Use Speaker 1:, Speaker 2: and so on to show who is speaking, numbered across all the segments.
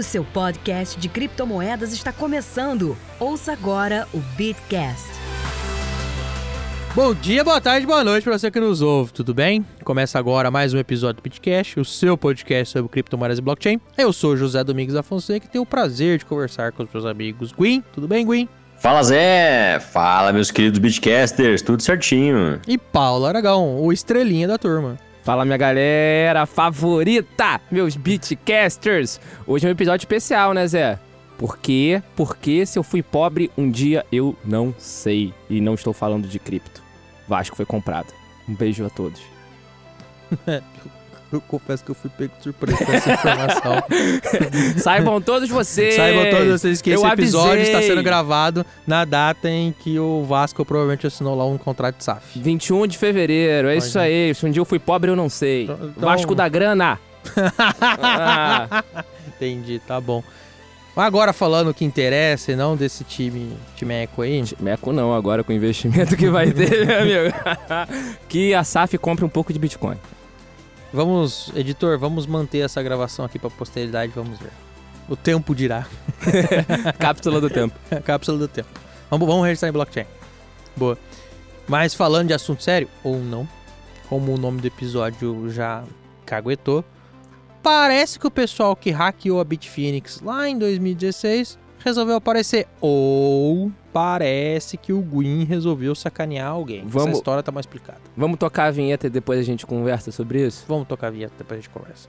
Speaker 1: O seu podcast de criptomoedas está começando. Ouça agora o Bitcast.
Speaker 2: Bom dia, boa tarde, boa noite para você que nos ouve, tudo bem? Começa agora mais um episódio do Bitcast, o seu podcast sobre criptomoedas e blockchain. Eu sou José Domingos da Fonseca e tenho o prazer de conversar com os meus amigos Gwyn. Tudo bem, Gwyn?
Speaker 3: Fala Zé! Fala meus queridos Bitcasters, tudo certinho.
Speaker 2: E Paulo Aragão, o estrelinha da turma.
Speaker 4: Fala minha galera favorita, meus Beatcasters! Hoje é um episódio especial, né, Zé? Por quê? Porque se eu fui pobre um dia eu não sei. E não estou falando de cripto. Vasco foi comprado. Um beijo a todos.
Speaker 2: Eu confesso que eu fui pego de surpresa com essa informação.
Speaker 4: Saibam todos vocês!
Speaker 2: Saibam todos vocês que
Speaker 4: eu
Speaker 2: esse episódio
Speaker 4: avisei.
Speaker 2: está sendo gravado na data em que o Vasco provavelmente assinou lá um contrato de SAF.
Speaker 4: 21 de fevereiro, é isso aí. Se um dia eu fui pobre, eu não sei.
Speaker 2: Então-
Speaker 4: Vasco da grana! Ah,
Speaker 2: Entendi, tá bom. Agora falando o que interessa e não desse time, time eco aí.
Speaker 4: Meco não, agora com o investimento que vai ter, meu amigo. que a SAF compre um pouco de Bitcoin.
Speaker 2: Vamos, editor, vamos manter essa gravação aqui pra posteridade, vamos ver. O tempo dirá.
Speaker 4: Cápsula do tempo.
Speaker 2: Cápsula do tempo. Vamos, vamos registrar em blockchain. Boa. Mas falando de assunto sério, ou não, como o nome do episódio já caguetou, parece que o pessoal que hackeou a Bitfinex lá em 2016 resolveu aparecer. Ou parece que o Gwyn resolveu sacanear alguém. Essa
Speaker 4: Vamos-
Speaker 2: história tá mais explicada.
Speaker 4: Vamos tocar a vinheta e depois a gente conversa sobre isso?
Speaker 2: Vamos tocar a vinheta, depois a gente conversa.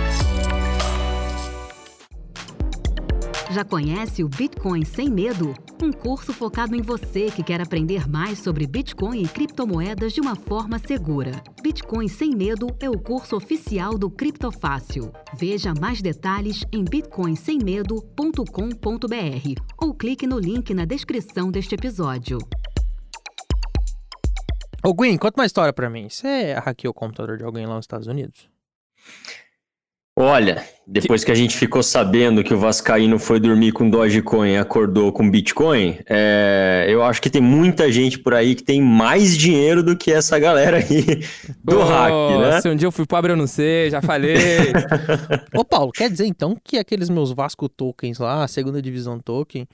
Speaker 1: Já conhece o Bitcoin Sem Medo? Um curso focado em você que quer aprender mais sobre Bitcoin e criptomoedas de uma forma segura. Bitcoin Sem Medo é o curso oficial do Criptofácil. Veja mais detalhes em bitcoinsemmedo.com.br ou clique no link na descrição deste episódio.
Speaker 2: Ô Gwyn, conta uma história pra mim. Você hackeou o computador de alguém lá nos Estados Unidos?
Speaker 3: Olha, depois que a gente ficou sabendo que o Vascaíno foi dormir com Dogecoin e acordou com Bitcoin, é, eu acho que tem muita gente por aí que tem mais dinheiro do que essa galera aí do
Speaker 4: Ô,
Speaker 3: hack, né?
Speaker 4: Se um dia eu fui pobre, eu não sei, já falei.
Speaker 2: Ô Paulo, quer dizer então que aqueles meus Vasco tokens lá, a segunda divisão token,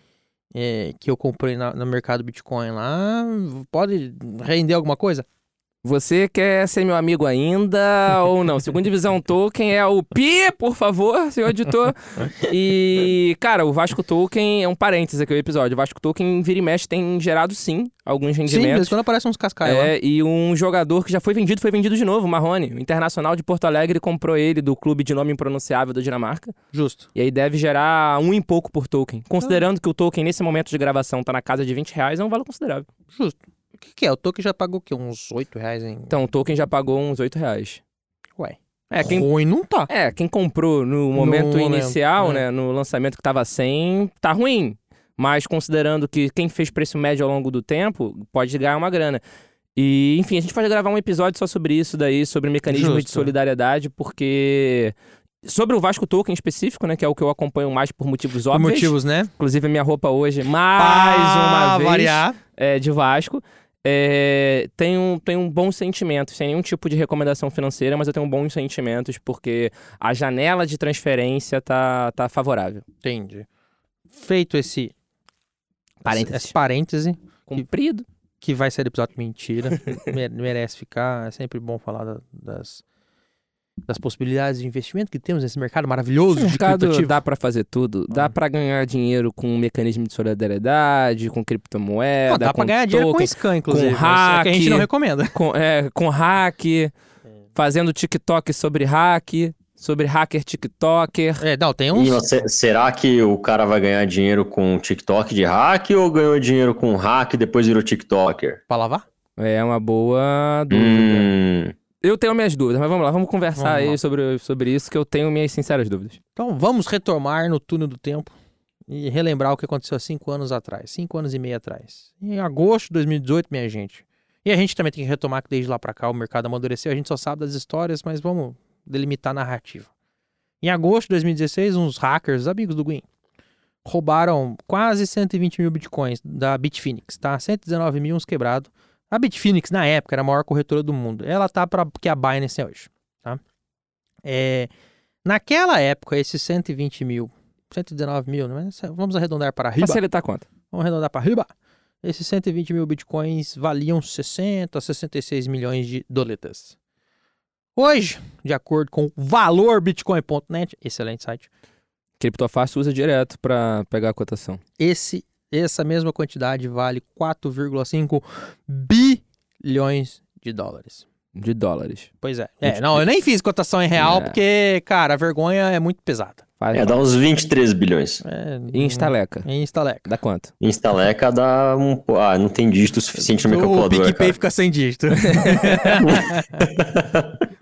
Speaker 2: é, que eu comprei na- no mercado Bitcoin lá, pode render alguma coisa?
Speaker 4: Você quer ser meu amigo ainda ou não? Segunda divisão token é o Pi, por favor, senhor editor. E, cara, o Vasco Token é um parênteses aqui o episódio. O Vasco Token vira e mexe tem gerado sim alguns
Speaker 2: Sim,
Speaker 4: rendimentos.
Speaker 2: mas quando aparecem uns cascais lá.
Speaker 4: É, e um jogador que já foi vendido, foi vendido de novo, o Marrone. O Internacional de Porto Alegre comprou ele do clube de nome impronunciável da Dinamarca.
Speaker 2: Justo.
Speaker 4: E aí deve gerar um e pouco por token. Considerando que o token, nesse momento de gravação, tá na casa de 20 reais, é um valor considerável.
Speaker 2: Justo. O que, que é? O token já pagou o quê? Uns 8 reais em.
Speaker 4: Então, o token já pagou uns 8 reais.
Speaker 2: Ué.
Speaker 4: É, quem,
Speaker 2: Ruim não tá.
Speaker 4: é, quem comprou no momento
Speaker 2: momento,
Speaker 4: inicial,
Speaker 2: é.
Speaker 4: né, no lançamento que tava 100, tá ruim. Mas considerando que quem fez preço médio ao longo do tempo, pode ganhar uma grana. E, enfim, a gente pode gravar um episódio só sobre isso daí, sobre mecanismos de
Speaker 2: Justo.
Speaker 4: solidariedade, porque... Sobre o Vasco Token em específico, né, que é o que eu acompanho mais por motivos
Speaker 2: Por
Speaker 4: óbvios.
Speaker 2: motivos, né?
Speaker 4: Inclusive, a minha roupa hoje, mais uma
Speaker 2: Pra
Speaker 4: vez,
Speaker 2: variar.
Speaker 4: é, de Vasco. É, tenho, tenho bons sentimentos, sem nenhum tipo de recomendação financeira, mas eu tenho bons sentimentos porque a janela de transferência tá, tá favorável.
Speaker 2: Entendi. Feito esse.
Speaker 4: Parênteses.
Speaker 2: Esse parêntese,
Speaker 4: Comprido.
Speaker 2: que vai ser episódio mentira. mere- merece ficar. É sempre bom falar da- das, das possibilidades de investimento que temos nesse mercado maravilhoso
Speaker 4: O
Speaker 2: de
Speaker 4: mercado
Speaker 2: criptoativo.
Speaker 4: dá pra fazer tudo. Dá
Speaker 2: Ah.
Speaker 4: pra ganhar dinheiro com um mecanismo de solidariedade, com criptomoeda,
Speaker 2: Não, dá pra ganhar dinheiro com scan, inclusive.
Speaker 4: com
Speaker 2: mas é que a gente
Speaker 4: hack.
Speaker 2: não recomenda.
Speaker 4: com, é, com hack, fazendo TikTok sobre hack, sobre hacker TikToker.
Speaker 2: É, não, tem uns.
Speaker 3: E será que o cara vai ganhar dinheiro com TikTok de hack ou ganhou dinheiro com hack e depois virou TikToker?
Speaker 2: Pra lavar?
Speaker 4: É uma boa dúvida.
Speaker 3: Hum,
Speaker 4: Eu tenho minhas dúvidas, mas vamos lá, vamos conversar
Speaker 2: Vamos
Speaker 4: aí
Speaker 2: lá.
Speaker 4: sobre, sobre isso, que eu tenho minhas sinceras dúvidas.
Speaker 2: Então vamos retomar no túnel do tempo e relembrar o que aconteceu há cinco anos atrás, cinco anos e meio atrás. Em agosto de 2018, minha gente. E a gente também tem que retomar que desde lá para cá o mercado amadureceu, a gente só sabe das histórias, mas vamos delimitar a narrativa. Em agosto de 2016, uns hackers, amigos do Gwyn, roubaram quase 120 mil bitcoins da Bitfinex, tá? 119 mil uns quebrados. A Bitfinex, na época, era a maior corretora do mundo. Ela tá para que a Binance é hoje, tá? É, naquela época, esses 120 mil, 119 mil, né? vamos arredondar para riba.
Speaker 4: Facilitar conta.
Speaker 2: Vamos arredondar para riba. Esses 120 mil bitcoins valiam 60 a 66 milhões de doletas. Hoje, de acordo com valorbitcoin.net, excelente site,
Speaker 4: Criptofácil usa direto para pegar a cotação.
Speaker 2: esse, essa mesma quantidade vale 4,5 bilhões de dólares.
Speaker 4: De dólares.
Speaker 2: Pois é. É, não, eu nem fiz cotação em real
Speaker 4: É.
Speaker 2: porque, cara, a vergonha é muito pesada.
Speaker 4: Faz
Speaker 3: É,
Speaker 4: mal.
Speaker 3: dá uns 23 bilhões.
Speaker 2: É,
Speaker 4: E instaleca.
Speaker 2: Em instaleca.
Speaker 4: Dá quanto?
Speaker 3: Instaleca dá um. Ah, não tem dígito suficiente no meu
Speaker 2: O
Speaker 3: calculador.
Speaker 2: PicPay
Speaker 3: cara.
Speaker 2: fica sem dígito.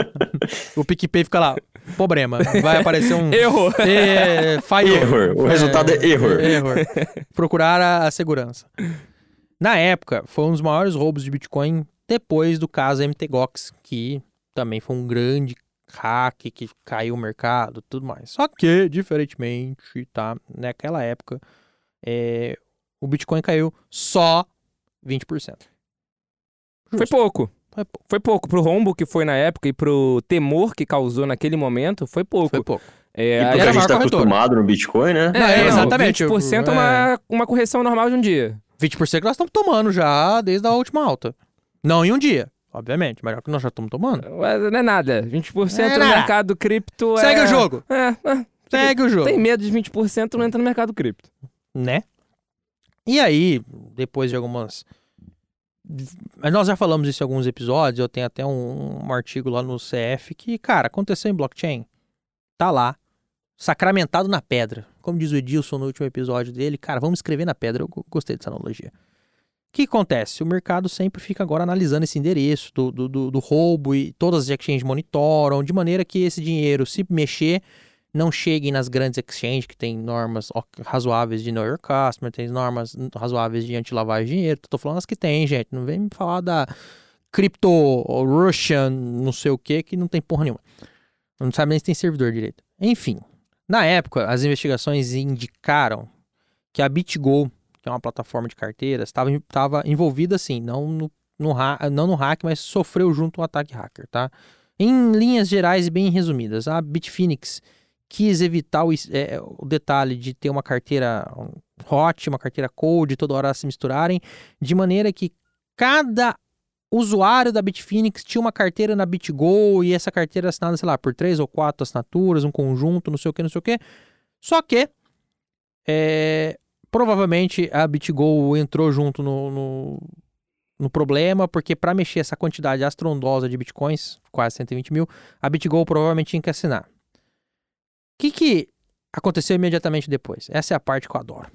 Speaker 2: o PicPay fica lá. Problema. Vai aparecer um.
Speaker 4: Erro!
Speaker 2: É, falhou.
Speaker 3: Error. O resultado é error.
Speaker 2: Error. Procurar a, a segurança. Na época, foi um dos maiores roubos de Bitcoin depois do caso MTGOX, que também foi um grande hack que caiu o mercado tudo mais. Só que, diferentemente, tá? Naquela época, é, o Bitcoin caiu só 20%.
Speaker 4: Foi pouco.
Speaker 2: Foi pouco.
Speaker 4: Foi pouco. Pro rombo que foi na época e pro temor que causou naquele momento, foi pouco.
Speaker 2: Foi pouco.
Speaker 4: É,
Speaker 3: E porque a gente tá
Speaker 2: corretora.
Speaker 3: acostumado no Bitcoin, né?
Speaker 2: Não, é,
Speaker 4: não,
Speaker 2: exatamente.
Speaker 4: 20% é uma, uma correção normal de um dia.
Speaker 2: 20% que nós estamos tomando já desde a última alta. Não em um dia, obviamente, mas é o que nós já estamos tomando.
Speaker 4: Ué, Não é nada. 20%
Speaker 2: É
Speaker 4: no
Speaker 2: nada.
Speaker 4: mercado cripto é...
Speaker 2: Segue o jogo.
Speaker 4: É, é.
Speaker 2: Segue o jogo.
Speaker 4: Tem medo de 20%, não entra no mercado cripto.
Speaker 2: né? E aí, depois de algumas. Mas Nós já falamos isso em alguns episódios, eu tenho até um, um artigo lá no CF que, cara, aconteceu em blockchain. Tá lá, sacramentado na pedra. Como diz o Edilson no último episódio dele, cara, vamos escrever na pedra. Eu go- gostei dessa analogia. O que acontece? O mercado sempre fica agora analisando esse endereço do, do, do- do roubo e todas as exchanges monitoram, de maneira que esse dinheiro, se mexer, não cheguem nas grandes exchanges que tem normas razoáveis de know your customer, tem normas razoáveis de anti-lavagem de dinheiro. Tô falando as que tem, gente. Não vem me falar da Crypto Russian, não sei o que, que não tem porra nenhuma. Não sabe nem se tem servidor direito. Enfim, na época, as investigações indicaram que a BitGo, que é uma plataforma de carteiras, estava envolvida sim, não no, no não no hack, mas sofreu junto um ataque hacker, tá? Em linhas gerais e bem resumidas, a Bitfinex quis evitar o, es- é, o detalhe de ter uma carteira hot, uma carteira cold, toda hora se misturarem, de maneira que cada usuário da Bitfinex tinha uma carteira na BitGo e essa carteira assinada, sei lá, por três ou quatro assinaturas, um conjunto, não sei o que, não sei o que. Só que, é, provavelmente a BitGo entrou junto no, no, no problema, porque para mexer essa quantidade astrondosa de bitcoins, quase 120 mil, a BitGo provavelmente tinha que assinar. O que, que aconteceu imediatamente depois? Essa é a parte que eu adoro.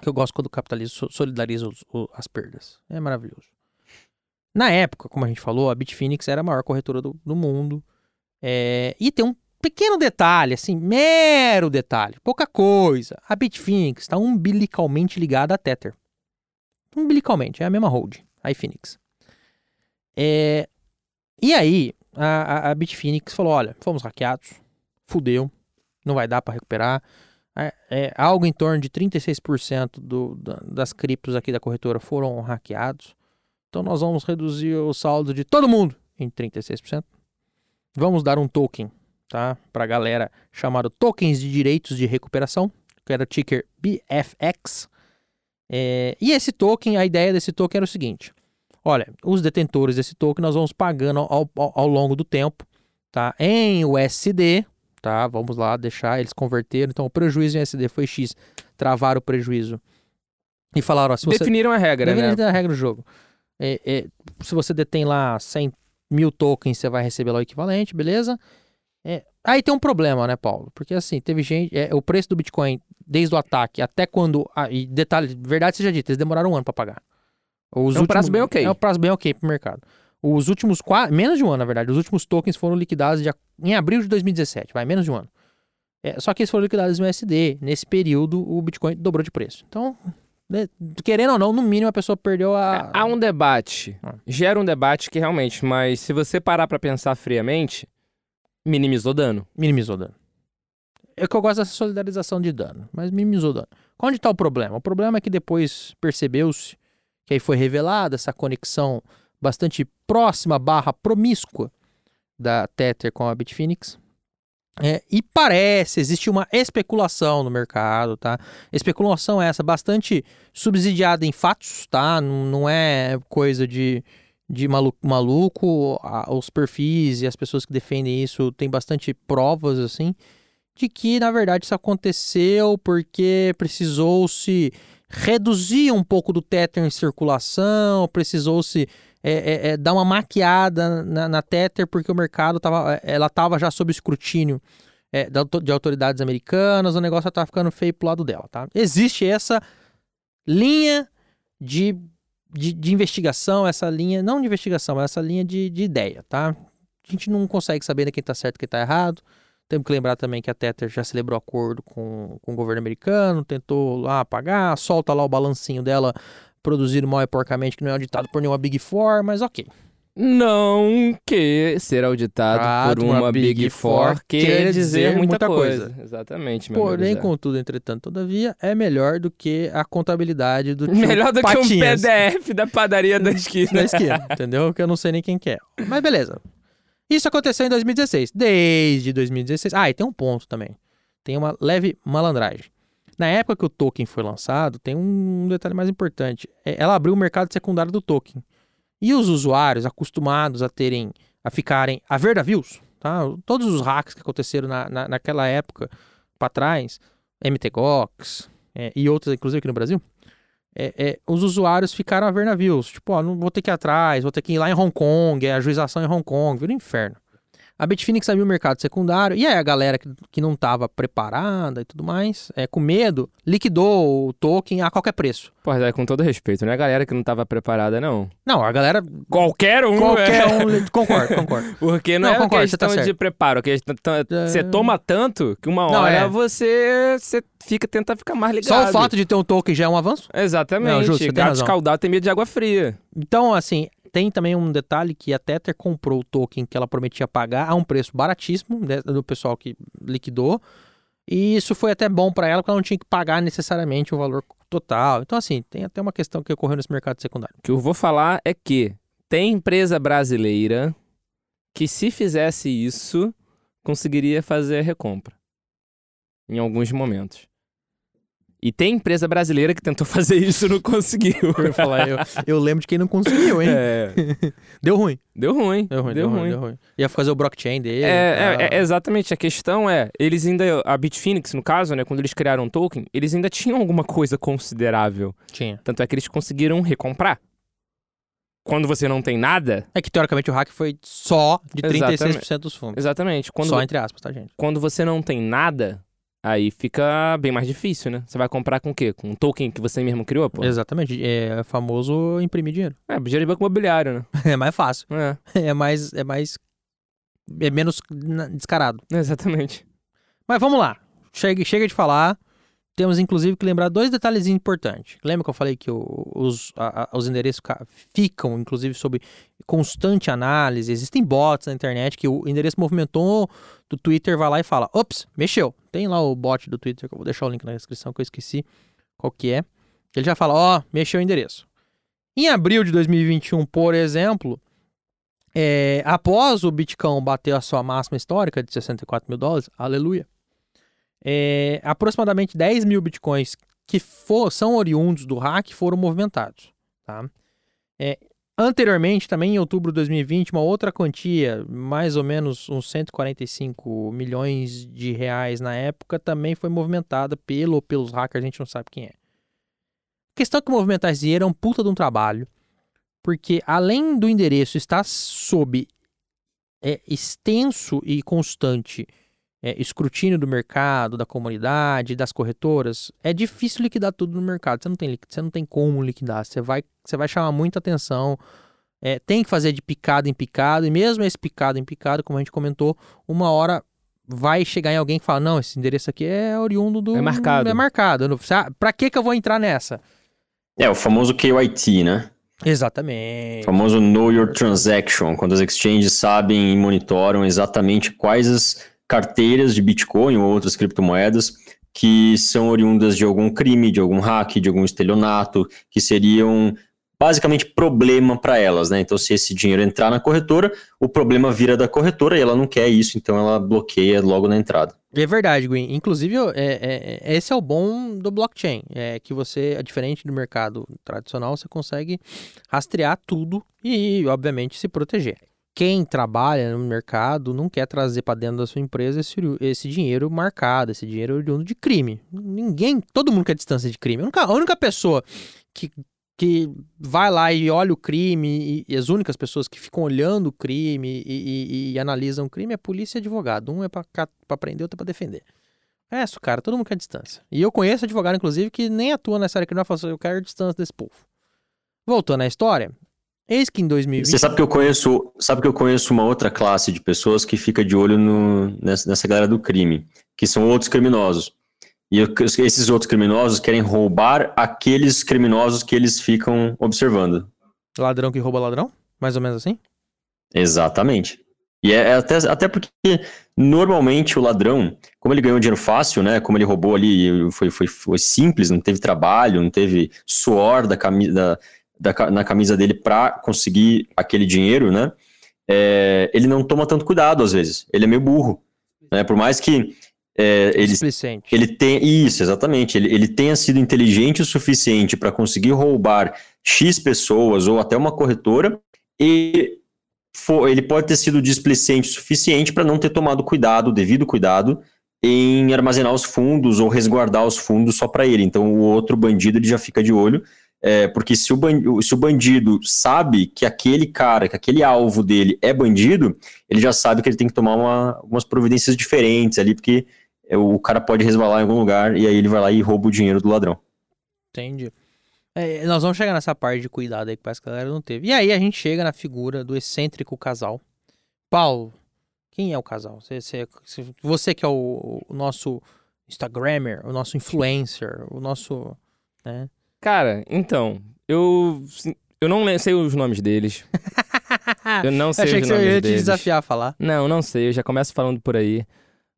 Speaker 2: Que eu gosto quando o capitalismo so- solidariza os- o- as perdas. É maravilhoso. Na época, como a gente falou, a Bitfinex era a maior corretora do, do mundo. É, e tem um pequeno detalhe, assim, mero detalhe, pouca coisa. A Bitfinex está umbilicalmente ligada à Tether. Umbilicalmente, é a mesma hold, a iFinix. É, e aí, a, a, a Bitfinex falou: olha, fomos hackeados, fudeu, não vai dar para recuperar. É, é, algo em torno de 36% do, da- das criptos aqui da corretora foram hackeados. Então nós vamos reduzir o saldo de todo mundo em 36%. Vamos dar um token, tá? Pra galera chamado tokens de direitos de recuperação, que era ticker BFX. É, e esse token, a ideia desse token era o seguinte: olha, os detentores desse token nós vamos pagando ao, ao, ao longo do tempo, tá? Em USD, tá? Vamos lá deixar eles converteram. Então o prejuízo em USD foi X, travaram o prejuízo e falaram: ó, se você
Speaker 4: Definiram a regra,
Speaker 2: Deveria
Speaker 4: né?
Speaker 2: ter a regra do jogo. É, é, se você detém lá 100 mil tokens, você vai receber lá o equivalente, beleza? É, aí tem um problema, né, Paulo? Porque assim, teve gente. é, o preço do Bitcoin, desde o ataque até quando. Ah, e detalhe, verdade seja dita, eles demoraram um ano pra pagar. Os
Speaker 4: É um prazo bem ok.
Speaker 2: É um prazo bem ok pro mercado. Os últimos quatro. Menos de um ano, na verdade. Os últimos tokens foram liquidados de em abril de 2017. Vai, menos de um ano. É, só que eles foram liquidados no USD. Nesse período, o Bitcoin dobrou de preço. Então, né, querendo ou não, no mínimo a pessoa perdeu a.
Speaker 4: Há um debate.
Speaker 2: Ah.
Speaker 4: Gera um debate que realmente, mas se você parar pra pensar friamente, minimizou dano.
Speaker 2: Minimizou o dano. É que eu gosto dessa solidarização de dano, mas minimizou o dano. Onde está o problema? O problema é que depois percebeu-se que aí foi revelada essa conexão bastante próxima barra promíscua da Tether com a Bitfinex. É, e parece, existe uma especulação no mercado, tá? Especulação essa bastante subsidiada em fatos, tá? Não, não é coisa de, de maluco. maluco. Os perfis e as pessoas que defendem isso têm bastante provas, assim, de que, na verdade, isso aconteceu porque precisou-se reduzir um pouco do Tether em circulação, precisou-se é, é, é, dar uma maquiada na, na Tether porque o mercado tava, ela estava já sob escrutínio é, da de autoridades americanas, o negócio estava ficando feio pro lado dela, tá? Existe essa linha de, de, de investigação, essa linha, não de investigação, mas essa linha de, de ideia, tá? A gente não consegue saber quem tá certo e quem tá errado. Temos que lembrar também que a Tether já celebrou acordo com, com o governo americano, tentou lá solta lá o balancinho dela produzido mal e porcamente, que não é auditado por nenhuma Big Four, mas ok.
Speaker 4: Não que ser auditado
Speaker 2: Ah,
Speaker 4: por uma, Big, Four quer dizer muita, coisa. Exatamente, meu
Speaker 2: Porém, contudo, entretanto, todavia, é melhor do que a contabilidade do
Speaker 4: Melhor do que um
Speaker 2: Patinhas
Speaker 4: PDF da padaria da esquina.
Speaker 2: na esquina, entendeu? Que eu não sei nem quem que é. Mas beleza. Isso aconteceu em 2016. Desde 2016. Ah, e tem um ponto também. Tem uma leve malandragem. Na época que o token foi lançado, tem um detalhe mais importante. É, Ela abriu o mercado secundário do token. E os usuários acostumados a terem, a ficarem a ver navios, tá? Todos os hacks que aconteceram na, na- naquela época para trás, MTGOX é, e outros, inclusive aqui no Brasil, é, é, os usuários ficaram a ver navios. Tipo, ó, não vou ter que ir atrás, vou ter que ir lá em Hong Kong, é ajuização em Hong Kong, vira um inferno. A Bitfinex abriu o mercado secundário, e aí a galera que, que não estava preparada e tudo mais, é, com medo, liquidou o token a qualquer preço.
Speaker 4: Pô, Zé, com todo respeito, não é a galera que não tava preparada, não.
Speaker 2: Não, a galera,
Speaker 4: Qualquer um,
Speaker 2: qualquer
Speaker 4: é.
Speaker 2: um, concordo, concordo.
Speaker 4: Porque não,
Speaker 2: Não,
Speaker 4: é
Speaker 2: concordo, você tá
Speaker 4: questão de
Speaker 2: certo.
Speaker 4: preparo. que Você
Speaker 2: É.
Speaker 4: toma tanto que uma
Speaker 2: Não,
Speaker 4: hora
Speaker 2: é.
Speaker 4: você, você fica, tenta ficar mais ligado.
Speaker 2: Só o fato de ter um token já é um avanço?
Speaker 4: Exatamente.
Speaker 2: Não, justo, você
Speaker 4: Gato escaldado tem medo de água fria.
Speaker 2: Então, assim, tem também um detalhe que a Tether comprou o token que ela prometia pagar a um preço baratíssimo né, do pessoal que liquidou. E isso foi até bom para ela, porque ela não tinha que pagar necessariamente o valor total. Então, assim, tem até uma questão que ocorreu nesse mercado secundário.
Speaker 4: O que eu vou falar é que tem empresa brasileira que se fizesse isso, conseguiria fazer recompra. Em alguns momentos. E tem empresa brasileira que tentou fazer isso e não conseguiu.
Speaker 2: Eu, falar, eu, eu lembro de quem não conseguiu, hein?
Speaker 4: É,
Speaker 2: Deu ruim.
Speaker 4: deu ruim.
Speaker 2: Deu ruim, deu, ruim, deu ruim. Ia fazer o blockchain dele.
Speaker 4: É, é, é, exatamente. A questão é, eles ainda. A Bitfinex, no caso, né, quando eles criaram o token, eles ainda tinham alguma coisa considerável.
Speaker 2: Tinha.
Speaker 4: Tanto é que eles conseguiram recomprar. Quando você não tem nada.
Speaker 2: É que teoricamente o hack foi só de 36% dos fundos.
Speaker 4: Exatamente. Quando,
Speaker 2: Só entre aspas, tá, gente?
Speaker 4: quando você não tem nada, aí fica bem mais difícil, né? Você vai comprar com o quê? Com um token que você mesmo criou, pô?
Speaker 2: Exatamente. É famoso imprimir dinheiro.
Speaker 4: É, dinheiro de banco imobiliário, né?
Speaker 2: É mais fácil.
Speaker 4: É,
Speaker 2: É mais. É mais. É menos descarado.
Speaker 4: exatamente.
Speaker 2: Mas vamos lá. Chega, chega de falar. Temos inclusive que lembrar dois detalhes importantes. Lembra que eu falei que os, a- a- os endereços ca- ficam, inclusive, sob constante análise. Existem bots na internet que o endereço movimentou do Twitter, vai lá e fala: ops, mexeu. Tem lá o bot do Twitter, que eu vou deixar o link na descrição, que eu esqueci qual que é. Ele já fala: ó, mexeu o endereço. Em abril de 2021, por exemplo, é, após o Bitcoin bater a sua máxima histórica de 64 mil dólares, aleluia, é, aproximadamente 10 mil bitcoins que for- são oriundos do hack foram movimentados. Tá? É, anteriormente, também em outubro de 2020, uma outra quantia, mais ou menos uns 145 milhões de reais na época, também foi movimentada pelo ou pelos hackers, a gente não sabe quem é. A questão é que movimentar esse dinheiro é um puta de um trabalho, porque além do endereço estar sob é, extenso e constante é, escrutínio do mercado, da comunidade, das corretoras, é difícil liquidar tudo no mercado. Você não tem, você não tem como liquidar. Você vai, você vai chamar muita atenção. É, tem que fazer de picado em picado, e mesmo esse picado em picado, como a gente comentou, uma hora vai chegar em alguém que fala, não, esse endereço aqui é oriundo do...
Speaker 4: É marcado.
Speaker 2: É marcado. Sa- Pra que que eu vou entrar nessa?
Speaker 3: É, o famoso KYT, né? O
Speaker 2: Exatamente.
Speaker 3: famoso Know Your Transaction, quando as exchanges sabem e monitoram exatamente quais as carteiras de Bitcoin ou outras criptomoedas que são oriundas de algum crime, de algum hack, de algum estelionato, que seriam basicamente problema para elas, né? Então, se esse dinheiro entrar na corretora, o problema vira da corretora e ela não quer isso, então ela bloqueia logo na entrada.
Speaker 2: É verdade, Gwen. Inclusive, é, é- é- esse é o bom do blockchain. É que você, é diferente do mercado tradicional, você consegue rastrear tudo e, obviamente, se proteger. Quem trabalha no mercado não quer trazer para dentro da sua empresa esse, esse dinheiro marcado, esse dinheiro oriundo de crime. Ninguém, todo mundo quer distância de crime. A única, a única pessoa que, que vai lá e olha o crime, e, e as únicas pessoas que ficam olhando o crime e, e- e analisam o crime é polícia e advogado. Um é pra prender, outro é pra defender. É isso, cara, todo mundo quer distância. E eu conheço advogado, inclusive, que nem atua nessa área criminal, fala assim, eu quero distância desse povo. Voltando à história, eis que em 2020...
Speaker 3: Você sabe que eu conheço, sabe que eu conheço uma outra classe de pessoas que fica de olho no- nessa, nessa galera do crime, que são outros criminosos. E eu- esses outros criminosos querem roubar aqueles criminosos que eles ficam observando.
Speaker 2: Ladrão que rouba ladrão? Mais ou menos assim?
Speaker 3: Exatamente. E é, é até, até porque normalmente o ladrão, como ele ganhou dinheiro fácil, né? Como ele roubou ali, foi, foi, foi simples, não teve trabalho, não teve suor da camisa, da, da na camisa dele para conseguir aquele dinheiro, né? é, ele não toma tanto cuidado às vezes. Ele é meio burro. Né? Por mais que é, ele ele tem isso, exatamente. Ele, ele tenha sido inteligente o suficiente para conseguir roubar X pessoas ou até uma corretora, e fo- ele pode ter sido displicente o suficiente para não ter tomado cuidado, devido cuidado, em armazenar os fundos ou resguardar os fundos só para ele. Então o outro bandido ele já fica de olho. É, porque se o, se o bandido sabe que aquele cara, que aquele alvo dele é bandido, ele já sabe que ele tem que tomar uma- algumas providências diferentes ali, porque é, o cara pode resvalar em algum lugar e aí ele vai lá e rouba o dinheiro do ladrão.
Speaker 2: Entendi. É, nós vamos chegar nessa parte de cuidado aí que parece que a galera não teve. E aí a gente chega na figura do excêntrico casal. Paulo, quem é o casal? Você, você, você que é o, o nosso Instagrammer, o nosso influencer, o nosso. Né?
Speaker 4: Cara, então, eu. Eu não sei os nomes deles. Eu não sei
Speaker 2: Achei
Speaker 4: os
Speaker 2: que você
Speaker 4: nomes
Speaker 2: ia te
Speaker 4: deles.
Speaker 2: desafiar a falar.
Speaker 4: Não, não sei, eu já começo falando por aí.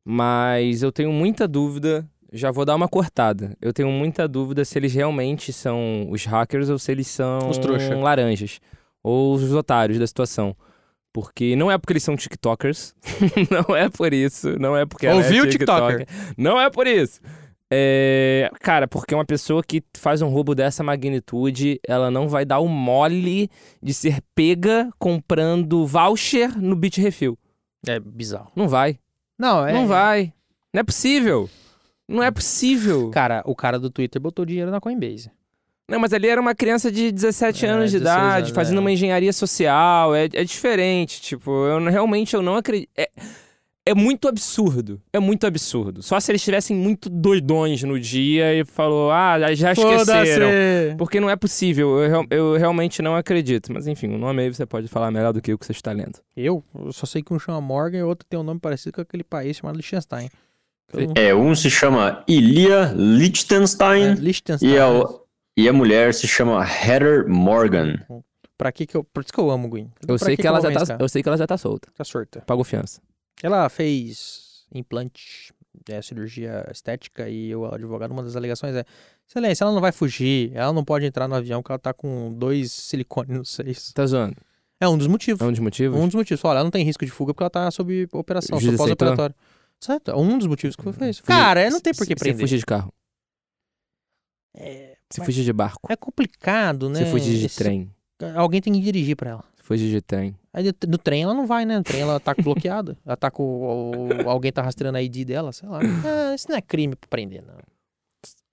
Speaker 4: Mas eu tenho muita dúvida. Já vou dar uma cortada. Eu tenho muita dúvida se eles realmente são os hackers ou se eles são
Speaker 2: Os trouxa.
Speaker 4: laranjas. Ou os otários da situação. Porque não é porque eles são TikTokers. não é por isso. Não é porque ela é
Speaker 2: Ouviu,
Speaker 4: TikToker. Não é por isso. É, Cara, porque uma pessoa que faz um roubo dessa magnitude, ela não vai dar o mole de ser pega comprando voucher no Bitrefill.
Speaker 2: É bizarro.
Speaker 4: Não vai.
Speaker 2: Não, é.
Speaker 4: Não vai. Não é possível. Não é possível.
Speaker 2: Cara, o cara do Twitter botou dinheiro na Coinbase.
Speaker 4: Não, mas ali era uma criança de 17
Speaker 2: É,
Speaker 4: anos de
Speaker 2: 16
Speaker 4: idade,
Speaker 2: anos,
Speaker 4: fazendo
Speaker 2: é.
Speaker 4: uma engenharia social. É, é diferente. Tipo, eu não- realmente eu não acredito. É, é muito absurdo. É muito absurdo. Só se eles estivessem muito doidões no dia e falou, ah, já esqueceram. Porque não é possível. Eu, eu realmente não acredito. Mas enfim, o nome aí você pode falar melhor do que o que você está lendo.
Speaker 2: Eu? Eu só sei que um chama Morgan e o outro tem um nome parecido com aquele país chamado Liechtenstein. Eu não-
Speaker 3: É, um se chama Ilia
Speaker 2: É,
Speaker 3: Liechtenstein
Speaker 2: Liechtenstein.
Speaker 3: e, a, e a mulher se chama Heather Morgan.
Speaker 2: Pra que que eu... Por isso que eu amo, Gwen.
Speaker 4: Eu
Speaker 2: Pra
Speaker 4: sei que, ela
Speaker 2: eu
Speaker 4: já tá, eu sei que ela já tá solta.
Speaker 2: Tá surta.
Speaker 4: Pagou fiança.
Speaker 2: Ela fez implante, é, cirurgia estética e o advogado, uma das alegações é excelência, ela não vai fugir, ela não pode entrar no avião porque ela tá com dois silicone nos seios.
Speaker 4: Tá zoando.
Speaker 2: É um dos motivos.
Speaker 4: É um dos motivos?
Speaker 2: Um dos motivos. Olha, ela não tem risco de fuga porque ela tá sob operação, sob pós-operatório. Certo? É um dos motivos que foi isso. Cara, não tem por que prender.
Speaker 4: Se fugir de carro.
Speaker 2: É,
Speaker 4: Se fugir de barco.
Speaker 2: é complicado, né?
Speaker 4: Se fugir de
Speaker 2: Esse-
Speaker 4: trem.
Speaker 2: Alguém tem que dirigir pra ela.
Speaker 4: Fugir de trem.
Speaker 2: Aí no- trem ela não vai, né? No trem ela tá bloqueada. ela tá com. o- alguém tá rastreando a ID dela, sei lá. Ah, isso não é crime pra prender, não.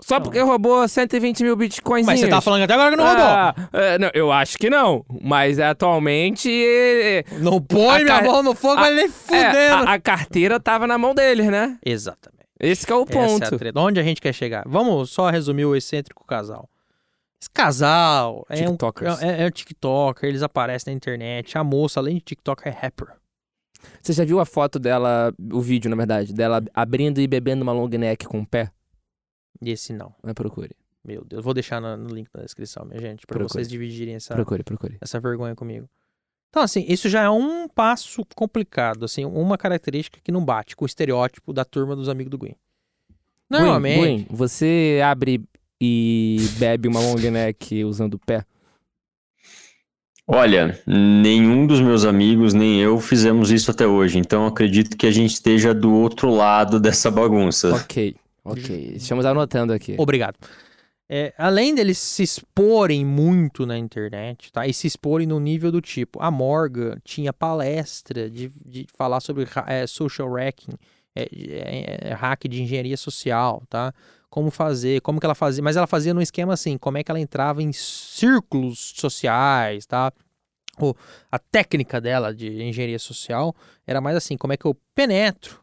Speaker 4: Só
Speaker 2: Não.
Speaker 4: porque roubou 120 mil bitcoins.
Speaker 2: Mas você tá falando até agora que não roubou.
Speaker 4: Ah, é, não, eu acho que não. Mas atualmente. é,
Speaker 2: Não põe minha mão no fogo,
Speaker 4: a-
Speaker 2: mas nem
Speaker 4: é,
Speaker 2: fudendo.
Speaker 4: a, a carteira tava na mão deles, né?
Speaker 2: Exatamente.
Speaker 4: Esse que é o
Speaker 2: é
Speaker 4: ponto.
Speaker 2: treta. Onde a gente quer chegar? Vamos só resumir o excêntrico casal. Esse casal é um,
Speaker 4: TikTokers.
Speaker 2: é, é um TikToker, eles aparecem na internet. A moça, além de TikToker, é rapper.
Speaker 4: Você já viu a foto dela, o vídeo, na verdade, dela abrindo e bebendo uma long neck com o pé?
Speaker 2: Esse não.
Speaker 4: Mas procure.
Speaker 2: Meu Deus. Vou deixar no, no link na descrição, minha gente, pra
Speaker 4: Procure.
Speaker 2: vocês dividirem essa,
Speaker 4: Procure, procure.
Speaker 2: essa vergonha comigo. Então, assim, isso já é um passo complicado, assim, uma característica que não bate com o estereótipo da turma dos amigos do Gwen. Normalmente,
Speaker 4: Gwen, Gwen, você abre e bebe uma long neck usando o pé?
Speaker 3: Olha, nenhum dos meus amigos, nem eu, fizemos isso até hoje. Então acredito que a gente esteja do outro lado dessa bagunça.
Speaker 4: Ok, ok. Estamos anotando aqui.
Speaker 2: obrigado. É, além deles se exporem muito na internet, tá? E se exporem no nível do tipo, a Morgan tinha palestra de, de falar sobre é, social hacking, é, é, é, hack de engenharia social, tá? Como fazer, como que ela fazia, mas ela fazia num esquema assim, como é que ela entrava em círculos sociais, tá? O, a técnica dela de engenharia social era mais assim, como é que eu penetro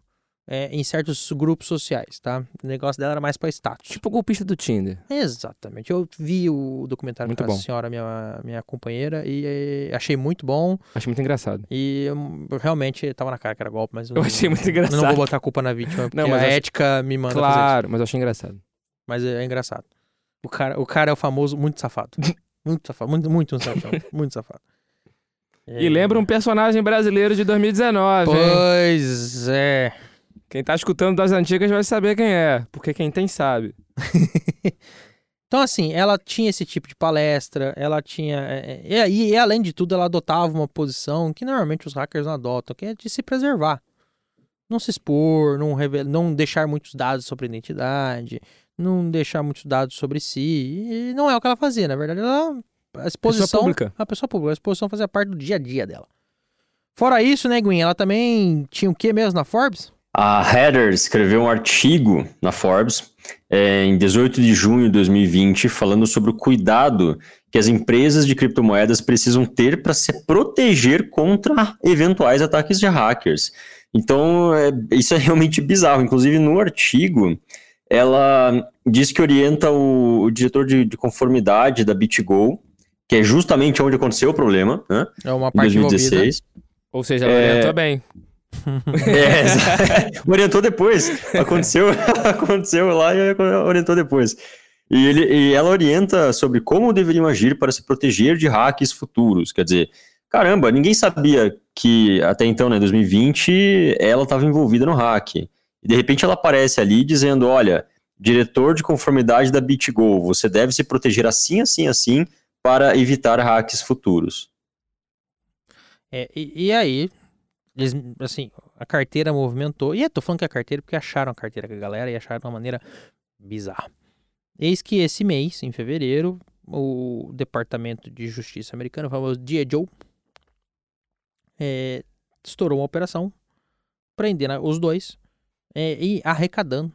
Speaker 2: é, em certos grupos sociais, tá? O negócio dela era mais para status.
Speaker 4: Tipo o golpista do Tinder.
Speaker 2: Exatamente. Eu vi o documentário
Speaker 4: Muito
Speaker 2: com a senhora, minha, minha companheira, e eh, achei muito bom.
Speaker 4: Acho muito engraçado.
Speaker 2: E hum, realmente tava na cara que era golpe, mas
Speaker 4: Eu achei muito engraçado.
Speaker 2: Eu não vou botar a culpa na vítima, porque
Speaker 4: Não, mas
Speaker 2: a
Speaker 4: eu acho-
Speaker 2: ética me manda fazer isso.
Speaker 4: Claro, mas eu achei engraçado.
Speaker 2: Mas é, é engraçado. O cara, o cara é o famoso muito safado. muito safado. Muito, muito safado. muito safado.
Speaker 4: E lembra um personagem brasileiro de 2019, hein?
Speaker 2: Pois é.
Speaker 4: Quem tá escutando das antigas vai saber quem é, porque quem tem sabe.
Speaker 2: Então, assim, ela tinha esse tipo de palestra, ela tinha. é, é, E, e, além de tudo, ela adotava uma posição que normalmente os hackers não adotam, que é de se preservar. Não se expor, não, não deixar muitos dados sobre a identidade, não deixar muitos dados sobre si. E não é o que ela fazia, na verdade. Ela. A exposição.
Speaker 4: pública.
Speaker 2: A pessoa pública. A exposição fazia parte do dia a dia dela. Fora isso, né, Gwen? Ela também tinha o que mesmo na Forbes?
Speaker 3: A Heather escreveu um artigo na Forbes é, em 18 de junho de 2020 falando sobre o cuidado que as empresas de criptomoedas precisam ter para se proteger contra eventuais ataques de hackers. Então, é, isso é realmente bizarro. Inclusive, no artigo, ela diz que orienta o, o diretor de, de conformidade da BitGo, que é justamente onde aconteceu o problema, né,
Speaker 2: É uma
Speaker 3: em
Speaker 2: parte envolvida.
Speaker 3: 2016.
Speaker 4: Ou seja, ela
Speaker 3: É.
Speaker 4: orientou bem.
Speaker 3: É, orientou depois. Aconteceu, aconteceu lá e orientou depois. E, ele, e ela orienta sobre como deveriam agir para se proteger de hacks futuros. Quer dizer, caramba, ninguém sabia que até então, né, 2020, ela estava envolvida no hack. E de repente ela aparece ali dizendo: olha, diretor de conformidade da BitGo, você deve se proteger assim, assim, assim, para evitar hacks futuros.
Speaker 2: É, e, e aí, eles, assim, a carteira movimentou. E eu tô falando que é a carteira porque acharam a carteira com a galera e acharam de uma maneira bizarra. Eis que esse mês, em fevereiro, o Departamento de Justiça americano, o famoso DJO, é, estourou uma operação prendendo os dois é, e arrecadando,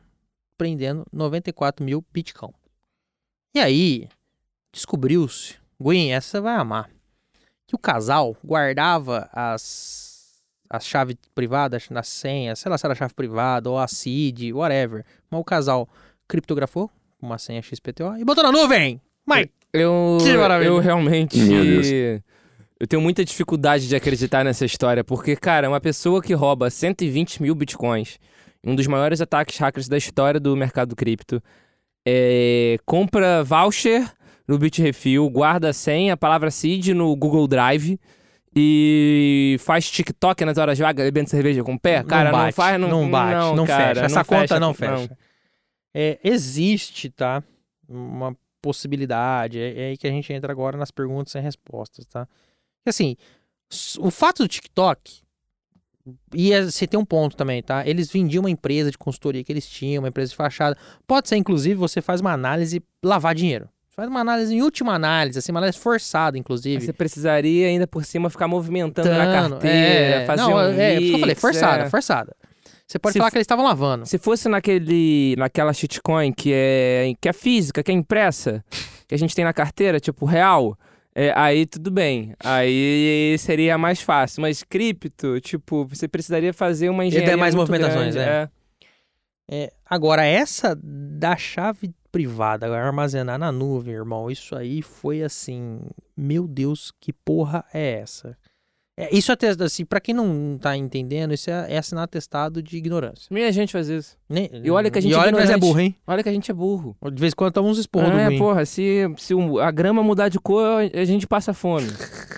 Speaker 2: prendendo 94 mil Bitcoin. E aí, descobriu-se, Gwen, essa vai amar que o casal guardava as, as chaves privadas na senha, sei lá se era chave privada ou a CID, whatever. Mas o casal criptografou uma senha XPTO e botou na nuvem. Mas
Speaker 4: Eu,
Speaker 2: Que maravilha.
Speaker 4: eu realmente. Eu tenho muita dificuldade de acreditar nessa história, porque, cara, uma pessoa que rouba 120 mil bitcoins, um dos maiores ataques hackers da história do mercado cripto, é, compra voucher no Bitrefill, guarda a senha, a palavra seed no Google Drive e faz TikTok nas horas vagas bebendo cerveja com o pé. Cara, não,
Speaker 2: bate,
Speaker 4: faz, não,
Speaker 2: não bate,
Speaker 4: não,
Speaker 2: não,
Speaker 4: cara,
Speaker 2: fecha. Essa conta não
Speaker 4: não.
Speaker 2: fecha. É, existe, tá? Uma possibilidade. É, é aí que a gente entra agora nas perguntas sem respostas, tá? Assim, o fato do TikTok. E é- você tem um ponto também, tá? Eles vendiam uma empresa de consultoria que eles tinham, uma empresa de fachada. Pode ser, inclusive, você faz uma análise lavar dinheiro. Faz uma análise em última análise, assim, uma análise forçada, inclusive.
Speaker 4: Você precisaria ainda por cima ficar movimentando na
Speaker 2: Tano,
Speaker 4: carteira,
Speaker 2: é,
Speaker 4: fazer
Speaker 2: não,
Speaker 4: um
Speaker 2: é, é, eu falei, forçada,
Speaker 4: é.
Speaker 2: forçada. Você pode
Speaker 4: Se
Speaker 2: falar que eles estavam lavando.
Speaker 4: Se fosse naquele, naquela shitcoin que é, que é física, que é impressa, que a gente tem na carteira, tipo real, é, aí tudo bem. Aí seria mais fácil. Mas cripto, tipo, você precisaria fazer uma engenharia
Speaker 2: der mais
Speaker 4: muito
Speaker 2: movimentações,
Speaker 4: grande,
Speaker 2: é. É, agora, essa da chave privada, armazenar na nuvem, irmão, isso aí foi assim. Meu Deus, que porra é essa? É, isso atesta, assim, pra quem não tá entendendo, isso é, é assinar atestado de ignorância.
Speaker 4: Nem a gente faz isso.
Speaker 2: Nem-
Speaker 4: E olha que a gente
Speaker 2: e
Speaker 4: é
Speaker 2: olha que nós é burro, hein?
Speaker 4: Olha que a gente é burro.
Speaker 2: De vez em quando toma uns esporros
Speaker 4: é, porra, se, se a grama mudar de cor, a gente passa fome.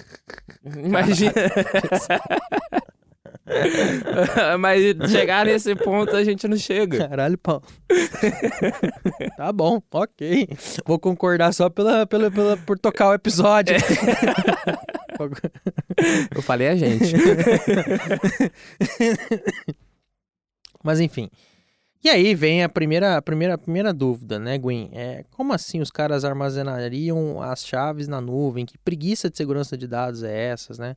Speaker 4: Imagina. Mas chegar nesse ponto a gente não chega.
Speaker 2: Caralho, Paulo. tá bom, ok. Vou concordar só pela, pela, pela, por tocar o episódio.
Speaker 4: Eu falei a gente.
Speaker 2: Mas enfim. E aí vem a primeira, a primeira, a primeira dúvida, né, Gwen? É, como assim os caras armazenariam as chaves na nuvem? Que preguiça de segurança de dados é essas, né?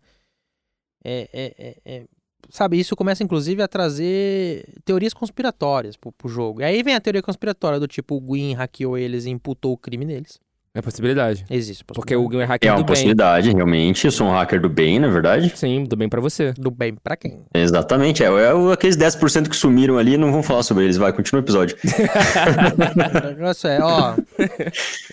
Speaker 2: É, é, é, é- sabe, isso começa inclusive a trazer teorias conspiratórias pro, pro jogo. E aí vem a teoria conspiratória do tipo, o Gwen hackeou eles e imputou o crime neles.
Speaker 4: É possibilidade.
Speaker 2: Existe.
Speaker 4: Porque o Game é
Speaker 3: É
Speaker 4: hacker
Speaker 3: uma
Speaker 4: do bem.
Speaker 3: possibilidade, realmente. Eu sou um hacker do bem, na verdade.
Speaker 4: Sim, do bem pra você.
Speaker 2: Do bem pra quem?
Speaker 3: Exatamente. É, é o- aqueles 10% que sumiram ali, não vamos falar sobre eles. Vai, continua o episódio.
Speaker 2: O negócio é, ó.